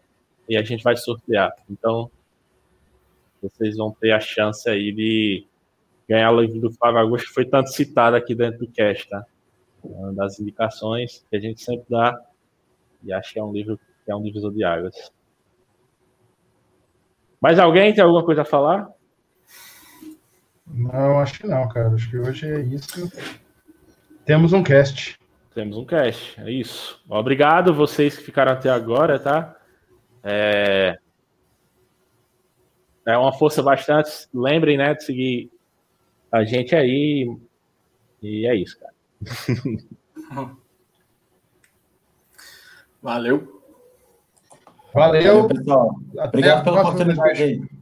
e a gente vai sortear. Então, vocês vão ter a chance aí de ganhar o livro do Flávio Augusto, que foi tanto citado aqui dentro do cast, tá? Uma das indicações que a gente sempre dá, e acho que é um livro que é um divisor de águas. Mais alguém tem alguma coisa a falar? Não, acho que não, cara. Acho que hoje é isso. Temos um cast. Temos um cast, é isso. Obrigado vocês que ficaram até agora, tá? É, é uma força bastante. Lembrem, né, de seguir a gente aí. E é isso, cara. Valeu. Valeu. pessoal. Até Obrigado a pela oportunidade aí.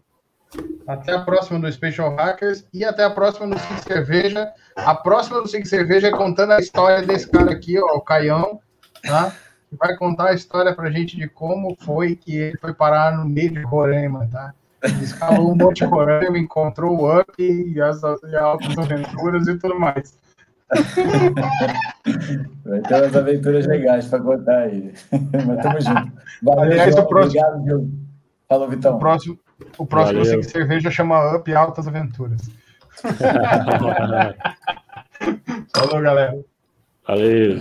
Até a próxima do Special Hackers e até a próxima do Cinco Cerveja. A próxima do Cinco Cerveja é contando a história desse cara aqui, ó, o Caião, tá? Que vai contar a história pra gente de como foi que ele foi parar no meio de Roraima, tá? Ele escalou um monte de Roraima, encontrou o Up e as, e as altas aventuras e tudo mais. Vai ter umas aventuras legais para contar aí. Mas tamo junto. Valeu, Aliás, João. o próximo- Obrigado, Diogo. Falou, O Vitão. próximo, o próximo Valeu. Cinco Cerveja chama Up Altas Aventuras. Falou, galera. Valeu.